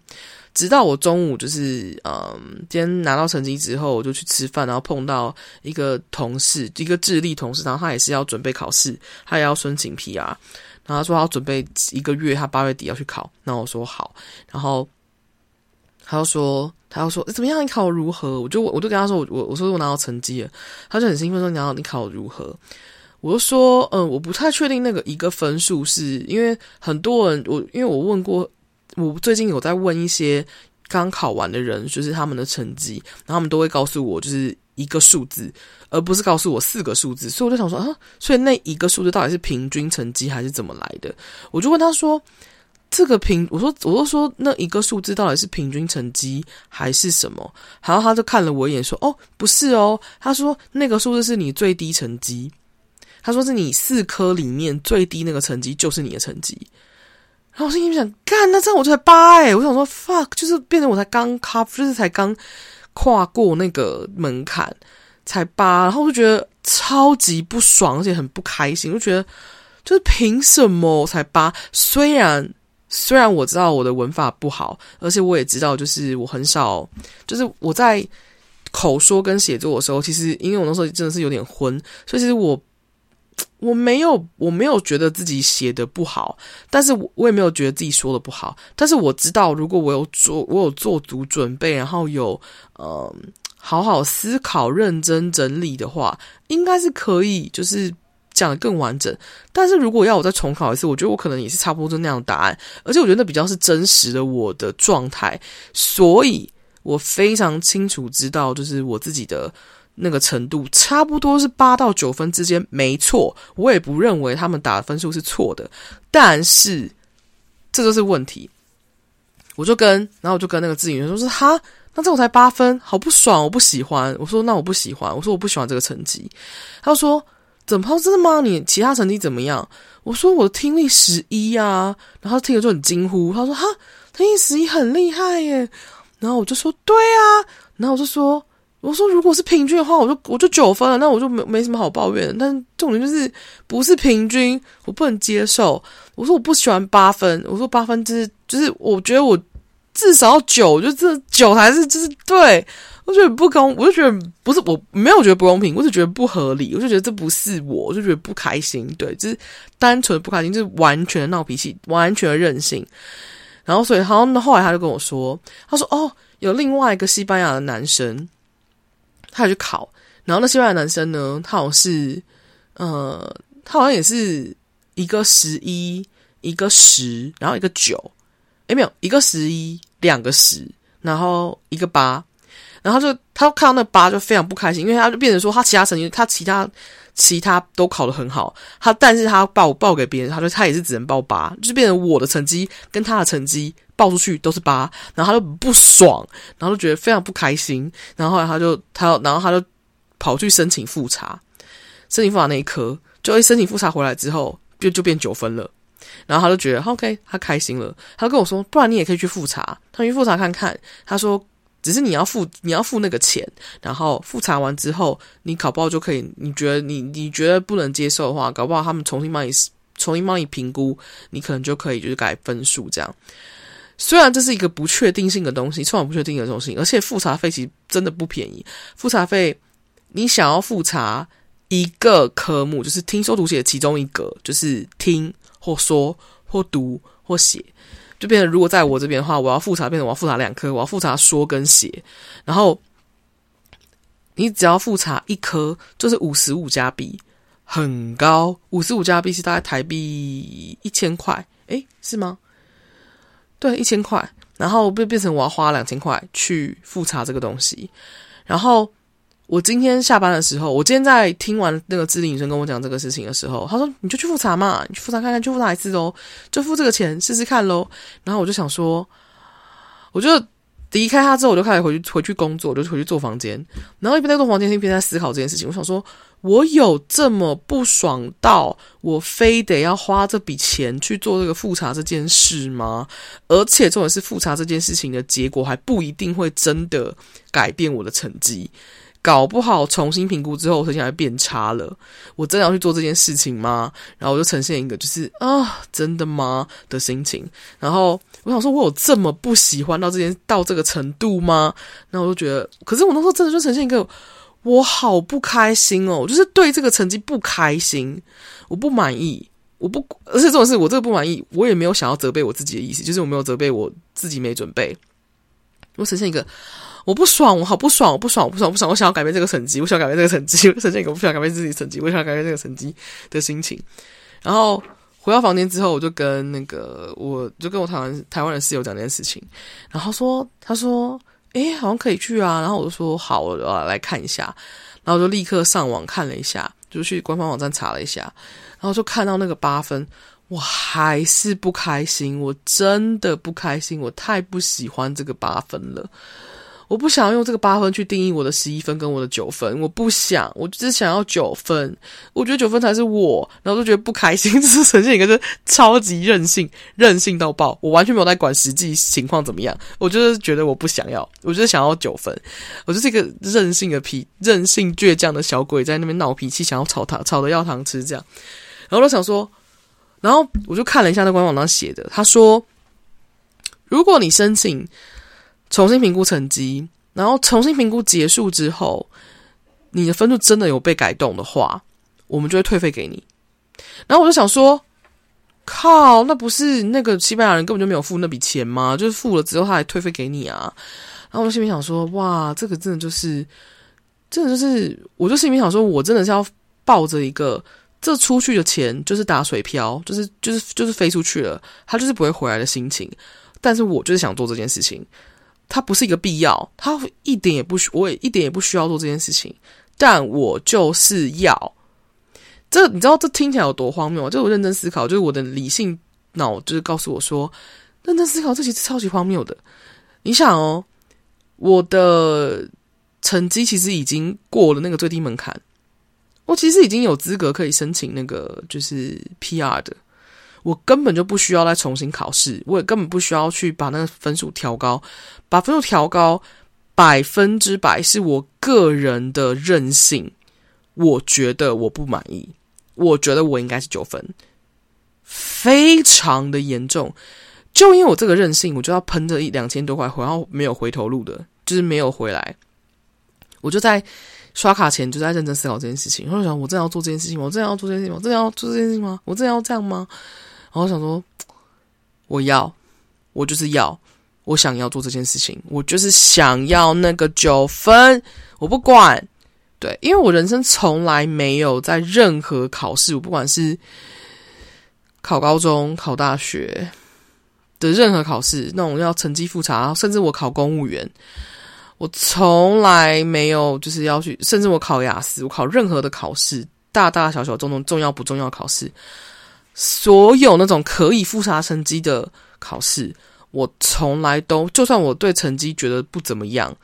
直到我中午就是嗯，今天拿到成绩之后，我就去吃饭，然后碰到一个同事，一个智利同事，然后他也是要准备考试，他也要申请 PR，然后他说他要准备一个月，他八月底要去考，那我说好，然后他就说。他要说怎么样？你考如何？我就我就跟他说我我我说我拿到成绩了，他就很兴奋说你拿到你考如何？我就说嗯，我不太确定那个一个分数是因为很多人我因为我问过我最近有在问一些刚考完的人，就是他们的成绩，然后他们都会告诉我就是一个数字，而不是告诉我四个数字，所以我就想说啊，所以那一个数字到底是平均成绩还是怎么来的？我就问他说。这个平，我说，我就说，那一个数字到底是平均成绩还是什么？然后他就看了我一眼，说：“哦，不是哦。”他说：“那个数字是你最低成绩。”他说：“是你四科里面最低那个成绩就是你的成绩。”然后我心里想：“干，那这样我就才八哎！”我想说：“fuck，就是变成我才刚 cup，就是才刚跨过那个门槛，才八。”然后我就觉得超级不爽，而且很不开心，我就觉得就是凭什么才八？虽然。虽然我知道我的文法不好，而且我也知道，就是我很少，就是我在口说跟写作的时候，其实因为我那时候真的是有点昏，所以其实我我没有我没有觉得自己写的不好，但是我我也没有觉得自己说的不好，但是我知道，如果我有做我有做足准备，然后有呃好好思考、认真整理的话，应该是可以，就是。讲的更完整，但是如果要我再重考一次，我觉得我可能也是差不多就那样的答案，而且我觉得那比较是真实的我的状态，所以我非常清楚知道，就是我自己的那个程度差不多是八到九分之间，没错，我也不认为他们打的分数是错的，但是这就是问题，我就跟，然后我就跟那个咨询员说，说哈，那这我才八分，好不爽，我不喜欢，我说那我不喜欢，我说我不喜欢这个成绩，他说。怎么？真的吗？你其他成绩怎么样？我说我的听力十一啊，然后他听了就很惊呼，他说哈，听力十一很厉害耶。然后我就说对啊，然后我就说，我说如果是平均的话，我就我就九分了，那我就没没什么好抱怨。但重点就是不是平均，我不能接受。我说我不喜欢八分，我说八分就是就是我觉得我至少要九，就这九才是就是对。我觉得不公，我就觉得不是，我没有觉得不公平，我就觉得不合理，我就觉得这不是我，我就觉得不开心，对，就是单纯的不开心，就是完全的闹脾气，完全的任性。然后所以，好像后来他就跟我说，他说哦，有另外一个西班牙的男生，他去考，然后那西班牙男生呢，他好像是，呃，他好像也是一个十一，一个十，然后一个九，诶，没有，一个十一，两个十，然后一个八。然后就他看到那八就非常不开心，因为他就变成说他其他成绩他其他其他都考得很好，他但是他报报给别人，他说他也是只能报八，就变成我的成绩跟他的成绩报出去都是八，然后他就不爽，然后就觉得非常不开心，然后后来他就他然后他就跑去申请复查，申请复查那一科，就一申请复查回来之后就就变九分了，然后他就觉得 OK，他开心了，他跟我说，不然你也可以去复查，他去复查看看，他说。只是你要付你要付那个钱，然后复查完之后，你考不好就可以。你觉得你你觉得不能接受的话，搞不好他们重新帮你重新帮你评估，你可能就可以就是改分数这样。虽然这是一个不确定性的东西，充满不确定的东西，而且复查费其实真的不便宜。复查费，你想要复查一个科目，就是听说读写其中一个，就是听或说或读或写。就变成，如果在我这边的话，我要复查，变成我要复查两科，我要复查说跟写。然后你只要复查一科，就是五十五加币，很高。五十五加币是大概台币一千块，诶，是吗？对，一千块。然后变变成我要花两千块去复查这个东西，然后。我今天下班的时候，我今天在听完那个智力女生跟我讲这个事情的时候，她说：“你就去复查嘛，你去复查看看，去复查一次喽，就付这个钱试试看喽。”然后我就想说，我就离开他之后，我就开始回去回去工作，我就回去做房间，然后一边在做房间，一边在思考这件事情。我想说，我有这么不爽到我非得要花这笔钱去做这个复查这件事吗？而且重点是复查这件事情的结果还不一定会真的改变我的成绩。搞不好重新评估之后，我成绩还变差了。我真的要去做这件事情吗？然后我就呈现一个就是啊，真的吗的心情。然后我想说，我有这么不喜欢到这件到这个程度吗？然后我就觉得，可是我那时候真的就呈现一个，我好不开心哦，就是对这个成绩不开心，我不满意，我不，而且这种事我这个不满意，我也没有想要责备我自己的意思，就是我没有责备我自己没准备，我呈现一个。我不爽，我好不爽，我不爽，我不爽，我不爽，我想要改变这个成绩，我想要改变这个成绩，我呈现一个我不想改变自己成绩，我想要改变这个成绩的心情。然后回到房间之后，我就跟那个，我就跟我台湾台湾的室友讲这件事情，然后说，他说，诶，好像可以去啊。然后我就说，好，我来看一下。然后就立刻上网看了一下，就去官方网站查了一下，然后就看到那个八分，我还是不开心，我真的不开心，我太不喜欢这个八分了。我不想要用这个八分去定义我的十一分跟我的九分，我不想，我只想要九分。我觉得九分才是我，然后就觉得不开心，这是呈现一个是超级任性，任性到爆。我完全没有在管实际情况怎么样，我就是觉得我不想要，我就是想要九分。我就是一个任性的脾，任性倔强的小鬼，在那边闹脾气，想要吵他，吵得要糖吃这样。然后我想说，然后我就看了一下那官网上写的，他说，如果你申请。重新评估成绩，然后重新评估结束之后，你的分数真的有被改动的话，我们就会退费给你。然后我就想说，靠，那不是那个西班牙人根本就没有付那笔钱吗？就是付了之后他还退费给你啊？然后我心里想说，哇，这个真的就是，真的就是，我就心里想说，我真的是要抱着一个，这出去的钱就是打水漂，就是就是就是飞出去了，他就是不会回来的心情。但是我就是想做这件事情。它不是一个必要，它一点也不需，我也一点也不需要做这件事情，但我就是要。这你知道这听起来有多荒谬？就我认真思考，就是我的理性脑就是告诉我说，认真思考这其实超级荒谬的。你想哦，我的成绩其实已经过了那个最低门槛，我其实已经有资格可以申请那个就是 PR 的。我根本就不需要再重新考试，我也根本不需要去把那个分数调高，把分数调高百分之百是我个人的任性。我觉得我不满意，我觉得我应该是九分，非常的严重。就因为我这个任性，我就要喷着一两千多块，然后没有回头路的，就是没有回来。我就在刷卡前就在认真思考这件事情，我就想：我真的要做这件事情吗？我真的要做这件事情吗？我真的要做这件事情吗？我真的要这样吗？然后我想说，我要，我就是要，我想要做这件事情，我就是想要那个九分，我不管，对，因为我人生从来没有在任何考试，我不管是考高中、考大学的任何考试，那种要成绩复查，甚至我考公务员，我从来没有就是要去，甚至我考雅思，我考任何的考试，大大小小、重重重要不重要考试。所有那种可以复查成绩的考试，我从来都，就算我对成绩觉得不怎么样，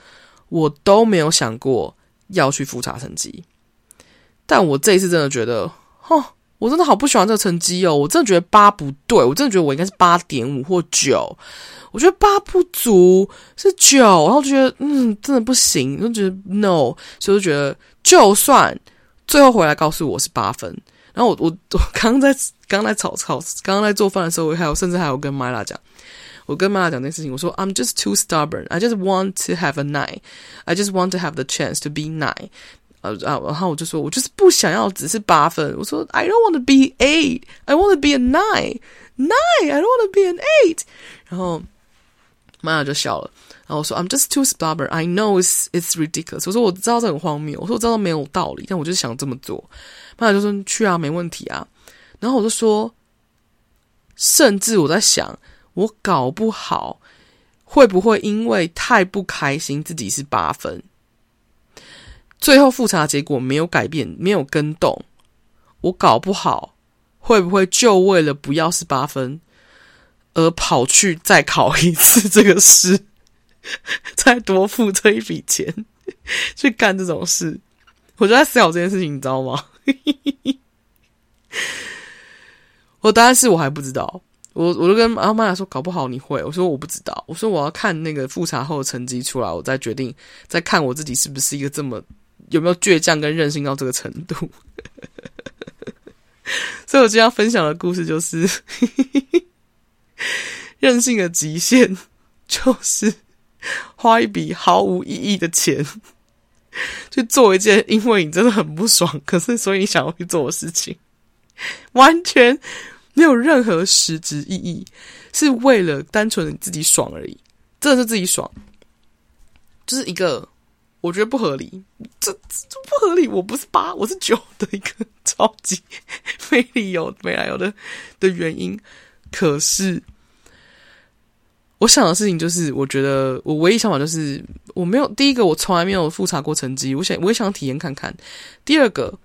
我都没有想过要去复查成绩。但我这一次真的觉得，哦，我真的好不喜欢这个成绩哦，我真的觉得八不对，我真的觉得我应该是八点五或九，我觉得八不足是九，然后觉得嗯，真的不行，就觉得 no，所以觉得就算最后回来告诉我是八分，然后我我我刚刚在刚刚在炒炒，刚刚在做饭的时候，我还有甚至还有跟 Myla 讲，我跟 Myla 讲这件事情，我说 I'm just too stubborn，I just want to have a nine，I just want to have the chance to be nine。呃啊，然后我就说，我就是不想要只是八分。我说，I don't want to be eight, I want to be a nine, nine, I don't want to be an eight。然后妈妈就笑了。然后我说，I'm just too stubborn. I know it's it's ridiculous。我说我知道这很荒谬。我说我知道没有道理，但我就是想这么做。 妈妈就说去啊，没问题啊。然后我就说，甚至我在想，我搞不好会不会因为太不开心，自己是八分。最后复查结果没有改变，没有更动，我搞不好会不会就为了不要是八分而跑去再考一次这个试，再多付这一笔钱去干这种事？我就在思考这件事情，你知道吗？我答案是我还不知道，我我就跟阿妈说，搞不好你会。我说我不知道，我说我要看那个复查后的成绩出来，我再决定，再看我自己是不是一个这么。有没有倔强跟任性到这个程度？所以我今天要分享的故事就是 任性的极限，就是花一笔毫无意义的钱 去做一件因为你真的很不爽，可是所以你想要去做的事情，完全没有任何实质意义，是为了单纯的你自己爽而已，真的是自己爽，就是一个。我觉得不合理，这这不合理。我不是八，我是九的一个 超级 没理由、没来由的的原因。可是，我想的事情就是，我觉得我唯一想法就是，我没有第一个，我从来没有复查过成绩。我想，我也想体验看看。第二个，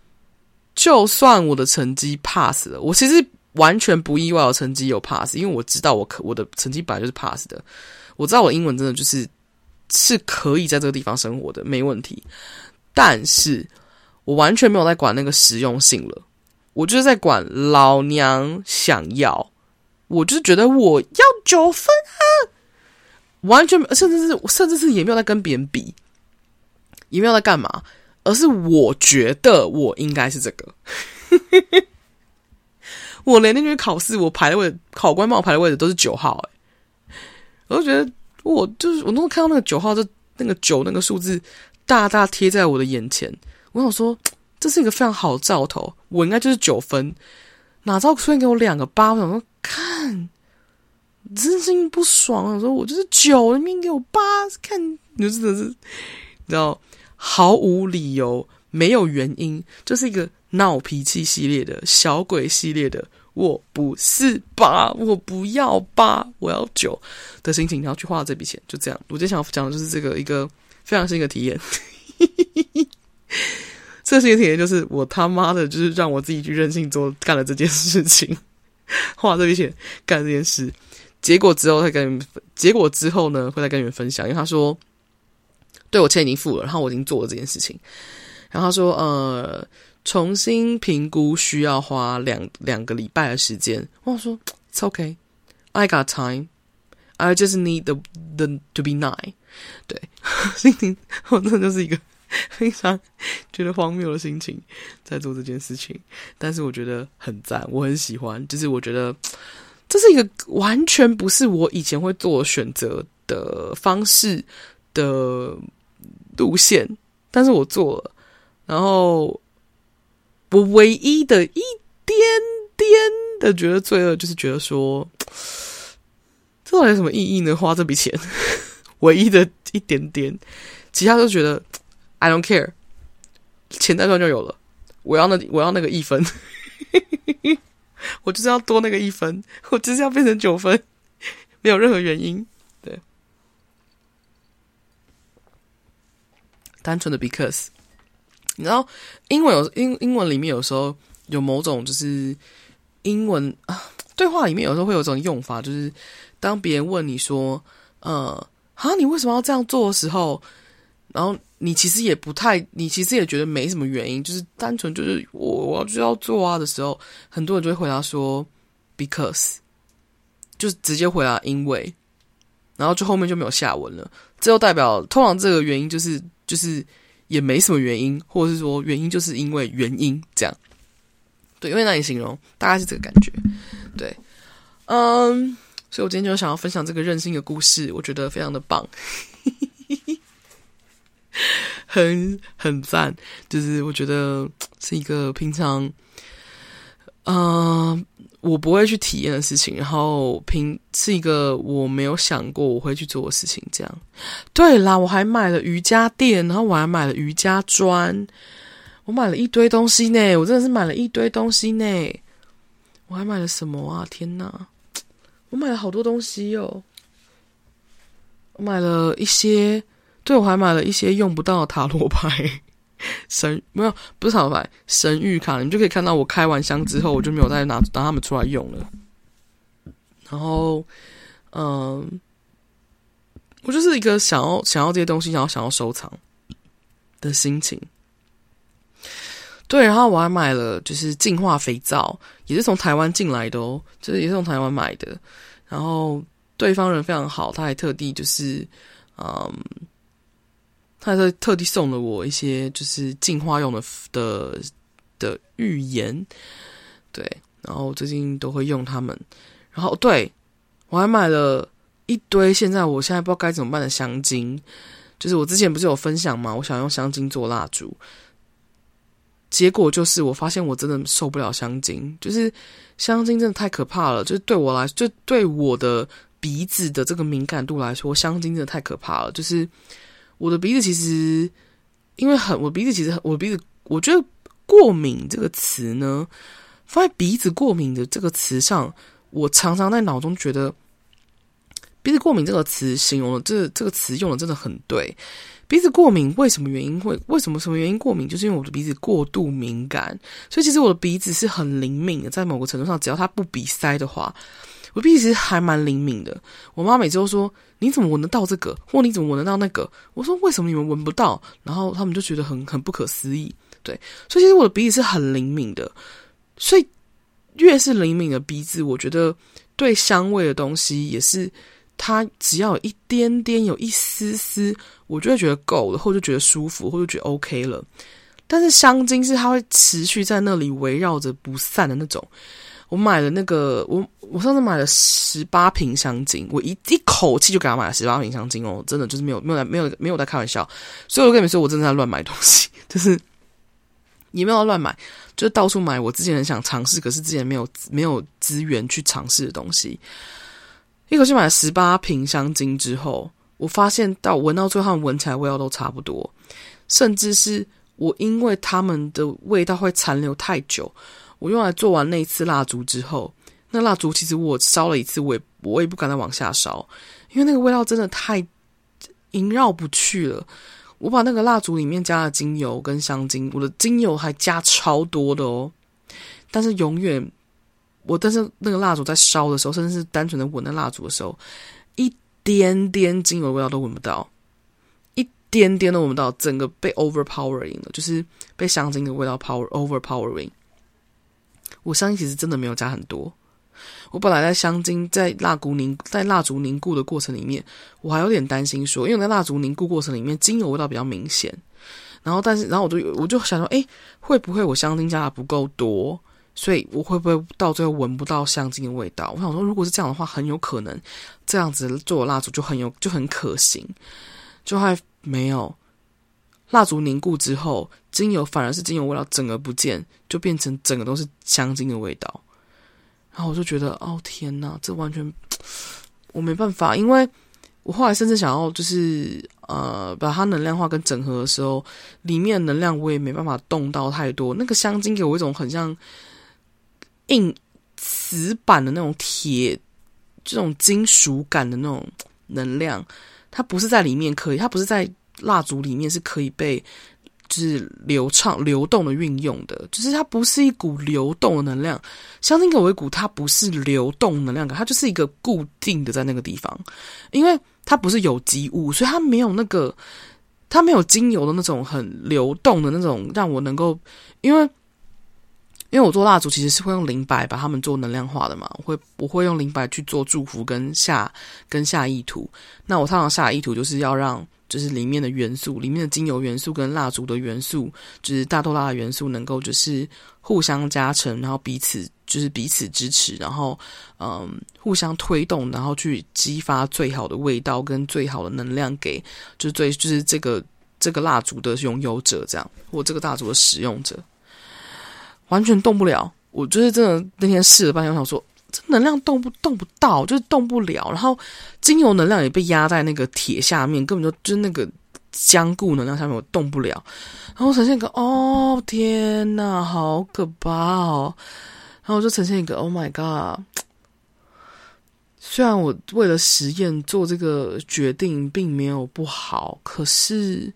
就算我的成绩 pass 了，我其实完全不意外，我成绩有 pass，因为我知道我可我的成绩本来就是 pass 的。我知道我英文真的就是。是可以在这个地方生活的，没问题。但是我完全没有在管那个实用性了，我就是在管老娘想要，我就是觉得我要九分啊，完全甚至是甚至是也没有在跟别人比，也没有在干嘛，而是我觉得我应该是这个。我连那边考试，我排位，考官帮我排的位置都是九号，哎，我就觉得。我就是我，那时候看到那个九号，就那个九那个数字大大贴在我的眼前。我想说，这是一个非常好的兆头，我应该就是九分。哪知道突然给我两个八，我想说，看，真心不爽。我说我就是九，你给我八，看，你真的是，你知道，毫无理由，没有原因，就是一个闹脾气系列的小鬼系列的。我不是八，我不要八，我要九的心情，然后去花这笔钱，就这样。我今天想讲的就是这个一个非常新的体验。嘿嘿嘿嘿这新的体验就是我他妈的，就是让我自己去任性做干了这件事情，花这笔钱干这件事。结果之后再跟你们，结果之后呢会再跟你们分享，因为他说，对我钱已经付了，然后我已经做了这件事情，然后他说，呃。重新评估需要花两两个礼拜的时间。我说，It's okay, I got time. I just need the the to be nine。对，心情我真的就是一个 非常觉得荒谬的心情在做这件事情，但是我觉得很赞，我很喜欢。就是我觉得这是一个完全不是我以前会做选择的方式的路线，但是我做了，然后。我唯一的一点点的觉得罪恶，就是觉得说，这到底有什么意义呢？花这笔钱，唯一的一点点，其他都觉得 I don't care，钱在这就有了。我要那我要那个一分，我就是要多那个一分，我就是要变成九分，没有任何原因，对，单纯的 because。你知道英文有英英文里面有时候有某种就是英文啊对话里面有时候会有一种用法，就是当别人问你说，呃，啊，你为什么要这样做的时候，然后你其实也不太，你其实也觉得没什么原因，就是单纯就是我我要就要做啊的时候，很多人就会回答说 because，就是直接回答因为，然后就后面就没有下文了。这就代表通常这个原因就是就是也没什么原因，或者是说原因就是因为原因这样。对，因为那里形容大概是这个感觉。对，嗯，所以我今天就想要分享这个任性的故事，我觉得非常的棒。很很赞，就是我觉得是一个平常，嗯、呃，我不会去体验的事情，然后平是一个我没有想过我会去做的事情。这样，对啦，我还买了瑜伽垫，然后我还买了瑜伽砖，我买了一堆东西呢，我真的是买了一堆东西呢。我还买了什么啊？天哪，我买了好多东西哦，我买了一些。对，我还买了一些用不到的塔罗牌，神没有，不是塔罗牌，神諭卡，你就可以看到我开完箱之后，我就没有再拿拿他们出来用了。然后，嗯，我就是一个想要想要这些东西，然后想要收藏的心情。对，然后我还买了就是净化肥皂，也是从台湾进来的哦，就是也是从台湾买的。然后对方人非常好，他还特地就是嗯。他在特地送了我一些就是净化用的的的浴盐，对，然后最近都会用它们。然后对，我还买了一堆，现在我现在不知道该怎么办的香精。就是我之前不是有分享吗？我想用香精做蜡烛，结果就是我发现我真的受不了香精，就是香精真的太可怕了。就是对我来，就对我的鼻子的这个敏感度来说，香精真的太可怕了。就是。我的鼻子其实，因为很，我鼻子其实，我鼻子，我觉得“过敏”这个词呢，放在鼻子过敏的这个词上，我常常在脑中觉得，鼻子过敏这个词形容的这这个词用的真的很对。鼻子过敏为什么原因会？为什么什么原因过敏？就是因为我的鼻子过度敏感，所以其实我的鼻子是很灵敏的，在某个程度上，只要它不鼻塞的话。我鼻子其实还蛮灵敏的，我妈每次都说：“你怎么闻得到这个？或你怎么闻得到那个？”我说：“为什么你们闻不到？”然后他们就觉得很很不可思议。对，所以其实我的鼻子是很灵敏的，所以越是灵敏的鼻子，我觉得对香味的东西也是，它只要有一点点、有一丝丝，我就会觉得够了，或者觉得舒服，或者觉得 OK 了。但是香精是它会持续在那里围绕着不散的那种。我买了那个，我我上次买了十八瓶香精，我一一口气就给他买了十八瓶香精哦，真的就是没有没有没有没有在开玩笑，所以我跟你们说，我真的在乱买东西，就是也没有乱买，就到处买我之前很想尝试，可是之前没有没有资源去尝试的东西。一口气买了十八瓶香精之后，我发现到闻到最后，他们闻起来味道都差不多，甚至是我因为他们的味道会残留太久。我用来做完那一次蜡烛之后，那蜡烛其实我烧了一次，我也我也不敢再往下烧，因为那个味道真的太萦绕不去了。我把那个蜡烛里面加了精油跟香精，我的精油还加超多的哦。但是永远，我但是那个蜡烛在烧的时候，甚至是单纯的闻那蜡烛的时候，一点点精油的味道都闻不到，一点点都闻不到，整个被 overpowering 了，就是被香精的味道 power overpowering。我香精其实真的没有加很多。我本来在香精在蜡烛凝在蜡烛凝固的过程里面，我还有点担心说，因为在蜡烛凝固过程里面，精油味道比较明显。然后，但是，然后我就我就想说，诶，会不会我香精加的不够多，所以我会不会到最后闻不到香精的味道？我想说，如果是这样的话，很有可能这样子做蜡烛就很有就很可行，就还没有。蜡烛凝固之后，精油反而是精油味道整个不见，就变成整个都是香精的味道。然后我就觉得，哦天哪，这完全我没办法，因为我后来甚至想要就是呃把它能量化跟整合的时候，里面能量我也没办法动到太多。那个香精给我一种很像硬瓷板的那种铁，这种金属感的那种能量，它不是在里面可以，它不是在。蜡烛里面是可以被是流畅流动的运用的，就是它不是一股流动的能量。香精给我一股，它不是流动能量感，它就是一个固定的在那个地方，因为它不是有机物，所以它没有那个它没有精油的那种很流动的那种，让我能够，因为。因为我做蜡烛其实是会用灵摆把它们做能量化的嘛，我会我会用灵摆去做祝福跟下跟下意图。那我通常下意图就是要让就是里面的元素，里面的精油元素跟蜡烛的元素，就是大豆蜡的元素能够就是互相加成，然后彼此就是彼此支持，然后嗯互相推动，然后去激发最好的味道跟最好的能量给就是最就是这个这个蜡烛的拥有者这样，或这个蜡烛的使用者。完全动不了，我就是真的那天试了半天，我想说这能量动不动不到，就是动不了。然后精油能量也被压在那个铁下面，根本就就那个僵固能量下面，我动不了。然后呈现一个哦天呐，好可怕哦！然后我就呈现一个 Oh my God！虽然我为了实验做这个决定并没有不好，可是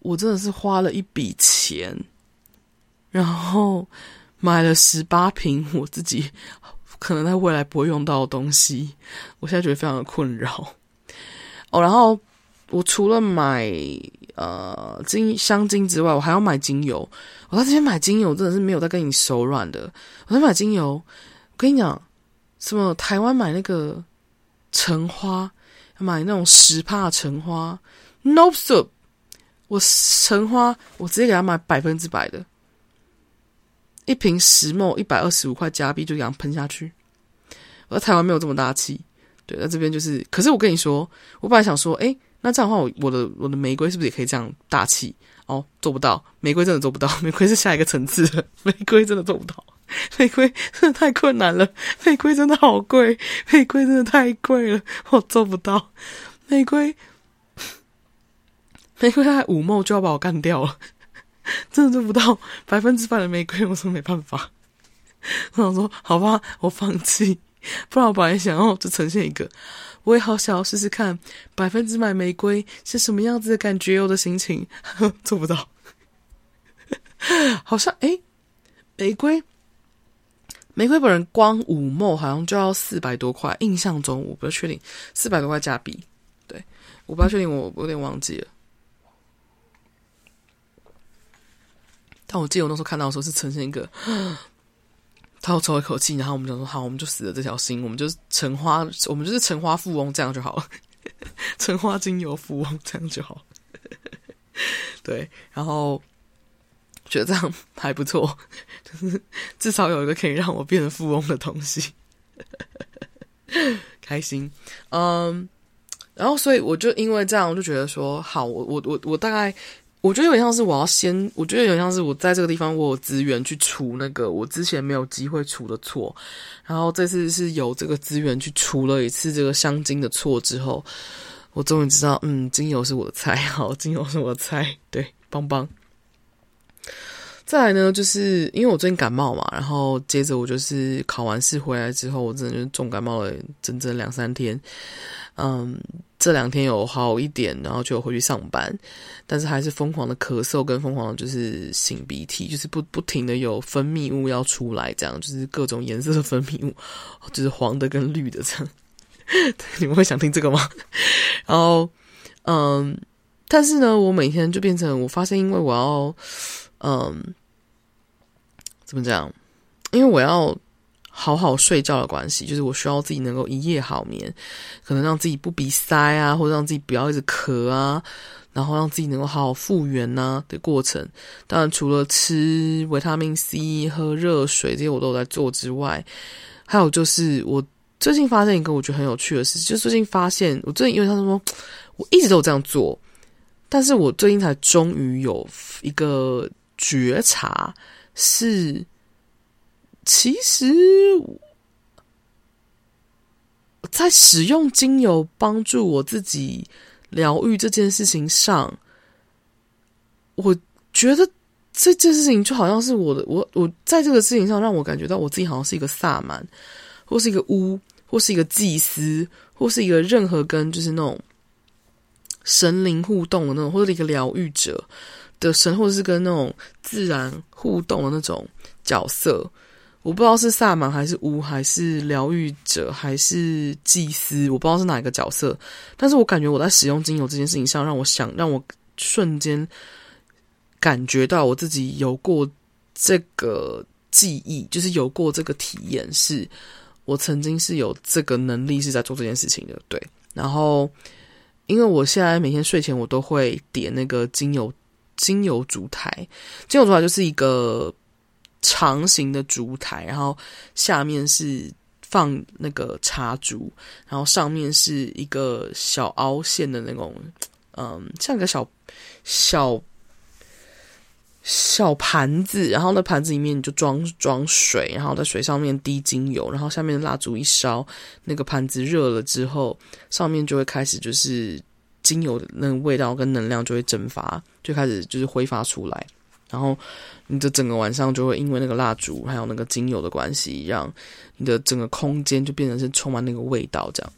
我真的是花了一笔钱。然后买了十八瓶我自己可能在未来不会用到的东西，我现在觉得非常的困扰。哦，然后我除了买呃精香精之外，我还要买精油。我在这边买精油真的是没有在跟你手软的。我在买精油，我跟你讲，什么台湾买那个橙花，买那种十帕橙花，Nope 我橙花我直接给他买百分之百的。一瓶十墨一百二十五块加币就这样喷下去，我在台湾没有这么大气，对，那这边就是。可是我跟你说，我本来想说，诶，那这样的话，我我的我的玫瑰是不是也可以这样大气？哦，做不到，玫瑰真的做不到，玫瑰是下一个层次的，玫瑰真的做不到，玫瑰真的太困难了，玫瑰真的好贵，玫瑰真的太贵了，我做不到，玫瑰，玫瑰在五 ml 就要把我干掉了。真的做不到百分之百的玫瑰，我说没办法。我想说，好吧，我放弃。不然我本来想要就呈现一个，我也好想要试试看百分之百玫瑰是什么样子的感觉，我的心情 做不到。好像诶，玫瑰，玫瑰本人光五 ml 好像就要四百多块，印象中我不确定，四百多块加币。对，我不确定，我有点忘记了。但我记得我那时候看到的时候是呈现一个，他要抽一口气，然后我们就说好，我们就死了这条心，我们就是橙花，我们就是橙花富翁，这样就好了，橙花精油富翁这样就好。对，然后觉得这样还不错，就是至少有一个可以让我变成富翁的东西，开心。嗯，然后所以我就因为这样，我就觉得说好，我我我我大概。我觉得有点像是我要先，我觉得有点像是我在这个地方我有资源去除那个我之前没有机会除的错，然后这次是有这个资源去除了一次这个香精的错之后，我终于知道，嗯，精油是我的菜，好，精油是我的菜，对，棒棒。再来呢，就是因为我最近感冒嘛，然后接着我就是考完试回来之后，我真的就重感冒了整整两三天，嗯。这两天有好一点，然后就回去上班，但是还是疯狂的咳嗽，跟疯狂的就是擤鼻涕，就是不不停的有分泌物要出来，这样就是各种颜色的分泌物，就是黄的跟绿的这样。你们会想听这个吗？然后，嗯，但是呢，我每天就变成我发现，因为我要，嗯，怎么讲？因为我要。好好睡觉的关系，就是我需要自己能够一夜好眠，可能让自己不鼻塞啊，或者让自己不要一直咳啊，然后让自己能够好好复原呐、的过程。当然，除了吃维他命 C、喝热水这些我都有在做之外，还有就是我最近发现一个我觉得很有趣的事，就是最近发现我最近因为他说我一直都有这样做，但是我最近才终于有一个觉察是。其实，在使用精油帮助我自己疗愈这件事情上，我觉得这件事情就好像是我的，我我在这个事情上让我感觉到我自己好像是一个萨满，或是一个巫，或是一个祭司，或是一个任何跟就是那种神灵互动的那种，或者一个疗愈者的神，或者是跟那种自然互动的那种角色。我不知道是萨满还是巫还是疗愈者还是祭司，我不知道是哪一个角色，但是我感觉我在使用精油这件事情上，让我想让我瞬间感觉到我自己有过这个记忆，就是有过这个体验，是我曾经是有这个能力是在做这件事情的，对。然后，因为我现在每天睡前我都会点那个精油精油烛台，精油烛台就是一个。长形的烛台，然后下面是放那个插烛，然后上面是一个小凹陷的那种，嗯，像个小小小盘子，然后那盘子里面你就装装水，然后在水上面滴精油，然后下面蜡烛一烧，那个盘子热了之后，上面就会开始就是精油的那个味道跟能量就会蒸发，就开始就是挥发出来。然后你的整个晚上就会因为那个蜡烛还有那个精油的关系，让你的整个空间就变成是充满那个味道。这样，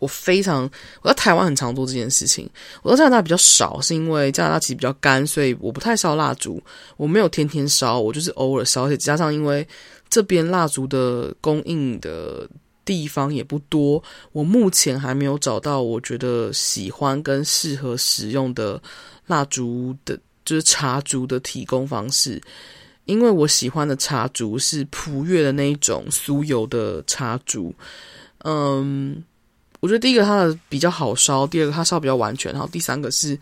我非常我在台湾很常做这件事情，我在加拿大比较少，是因为加拿大其实比较干，所以我不太烧蜡烛。我没有天天烧，我就是偶尔烧。而且加上因为这边蜡烛的供应的地方也不多，我目前还没有找到我觉得喜欢跟适合使用的蜡烛的。就是茶烛的提供方式，因为我喜欢的茶烛是普悦的那一种酥油的茶烛。嗯，我觉得第一个它的比较好烧，第二个它烧比较完全，然后第三个是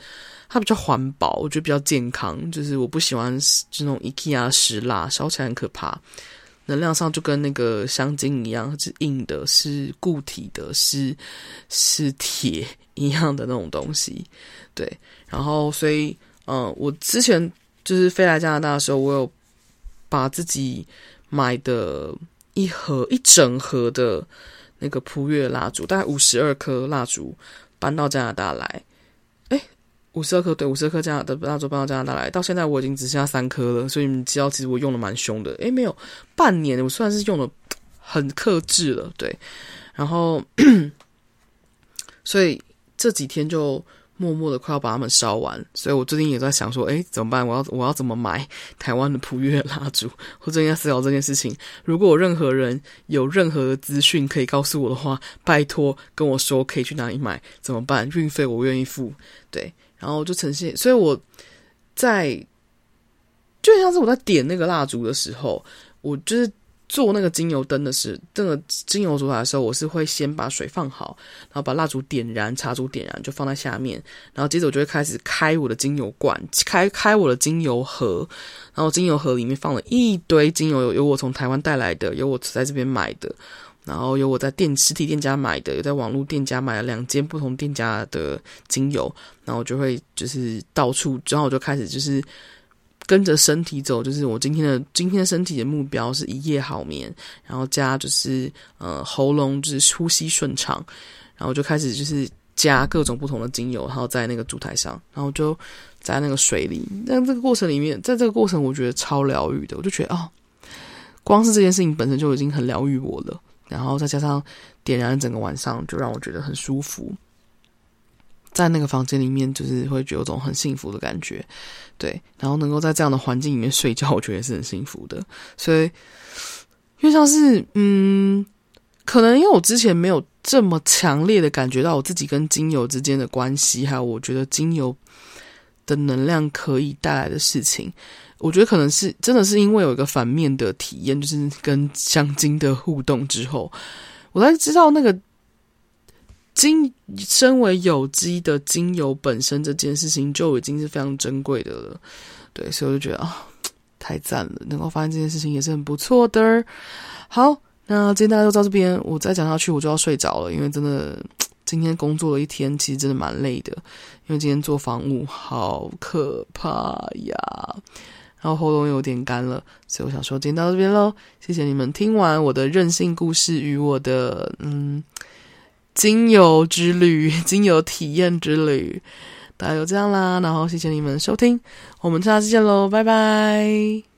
它比较环保，我觉得比较健康。就是我不喜欢这种 IKEA 石蜡，烧起来很可怕，能量上就跟那个香精一样，是硬的，是固体的，是是铁一样的那种东西。对，然后所以。嗯，我之前就是飞来加拿大的时候，我有把自己买的一盒一整盒的那个普月蜡烛，大概五十二颗蜡烛搬到加拿大来。五十二颗，对，五十二颗加拿大的蜡烛搬到加拿大来，到现在我已经只剩下三颗了。所以你知道，其实我用的蛮凶的。诶，没有半年，我算是用的很克制了，对。然后，所以这几天就。默默的快要把它们烧完，所以我最近也在想说，诶，怎么办？我要我要怎么买 台湾的普悦蜡烛？或者应该思考这件事情。如果任何人有任何的资讯可以告诉我的话，拜托跟我说可以去哪里买？怎么办？运费我愿意付。对，然后就呈现。所以我在就像是我在点那个蜡烛的时候，我就是。做那个精油灯的时，这个精油烛台的时候，我是会先把水放好，然后把蜡烛点燃，茶烛点燃就放在下面，然后接着我就会开始开我的精油罐，开开我的精油盒，然后精油盒里面放了一堆精油，有有我从台湾带来的，有我在这边买的，然后有我在店实体店家买的，有在网络店家买了两间不同店家的精油，然后就会就是到处，然后我就开始就是。跟着身体走，就是我今天的今天身体的目标是一夜好眠，然后加就是呃喉咙就是呼吸顺畅，然后就开始就是加各种不同的精油，然后在那个烛台上，然后就在那个水里。但这个过程里面，在这个过程我觉得超疗愈的，我就觉得、哦，光是这件事情本身就已经很疗愈我了，然后再加上点燃整个晚上，就让我觉得很舒服。在那个房间里面，就是会有种很幸福的感觉，对。然后能够在这样的环境里面睡觉，我觉得是很幸福的。所以，因为像是，嗯，可能因为我之前没有这么强烈的感觉到我自己跟精油之间的关系，还有我觉得精油的能量可以带来的事情，我觉得可能是真的是因为有一个反面的体验，就是跟香精的互动之后，我才知道那个。精身为有机的精油本身这件事情就已经是非常珍贵的了，对，所以我就觉得啊，太赞了，能够发现这件事情也是很不错的。好，那今天大家都到这边，我再讲下去我就要睡着了，因为真的今天工作了一天，其实真的蛮累的，因为今天做房务好可怕呀，然后喉咙有点干了，所以我想说今天到这边喽，谢谢你们听完我的任性故事与我的嗯。精油之旅，精油体验之旅，大家就这样啦。然后谢谢你们收听，我们下次见喽，拜拜。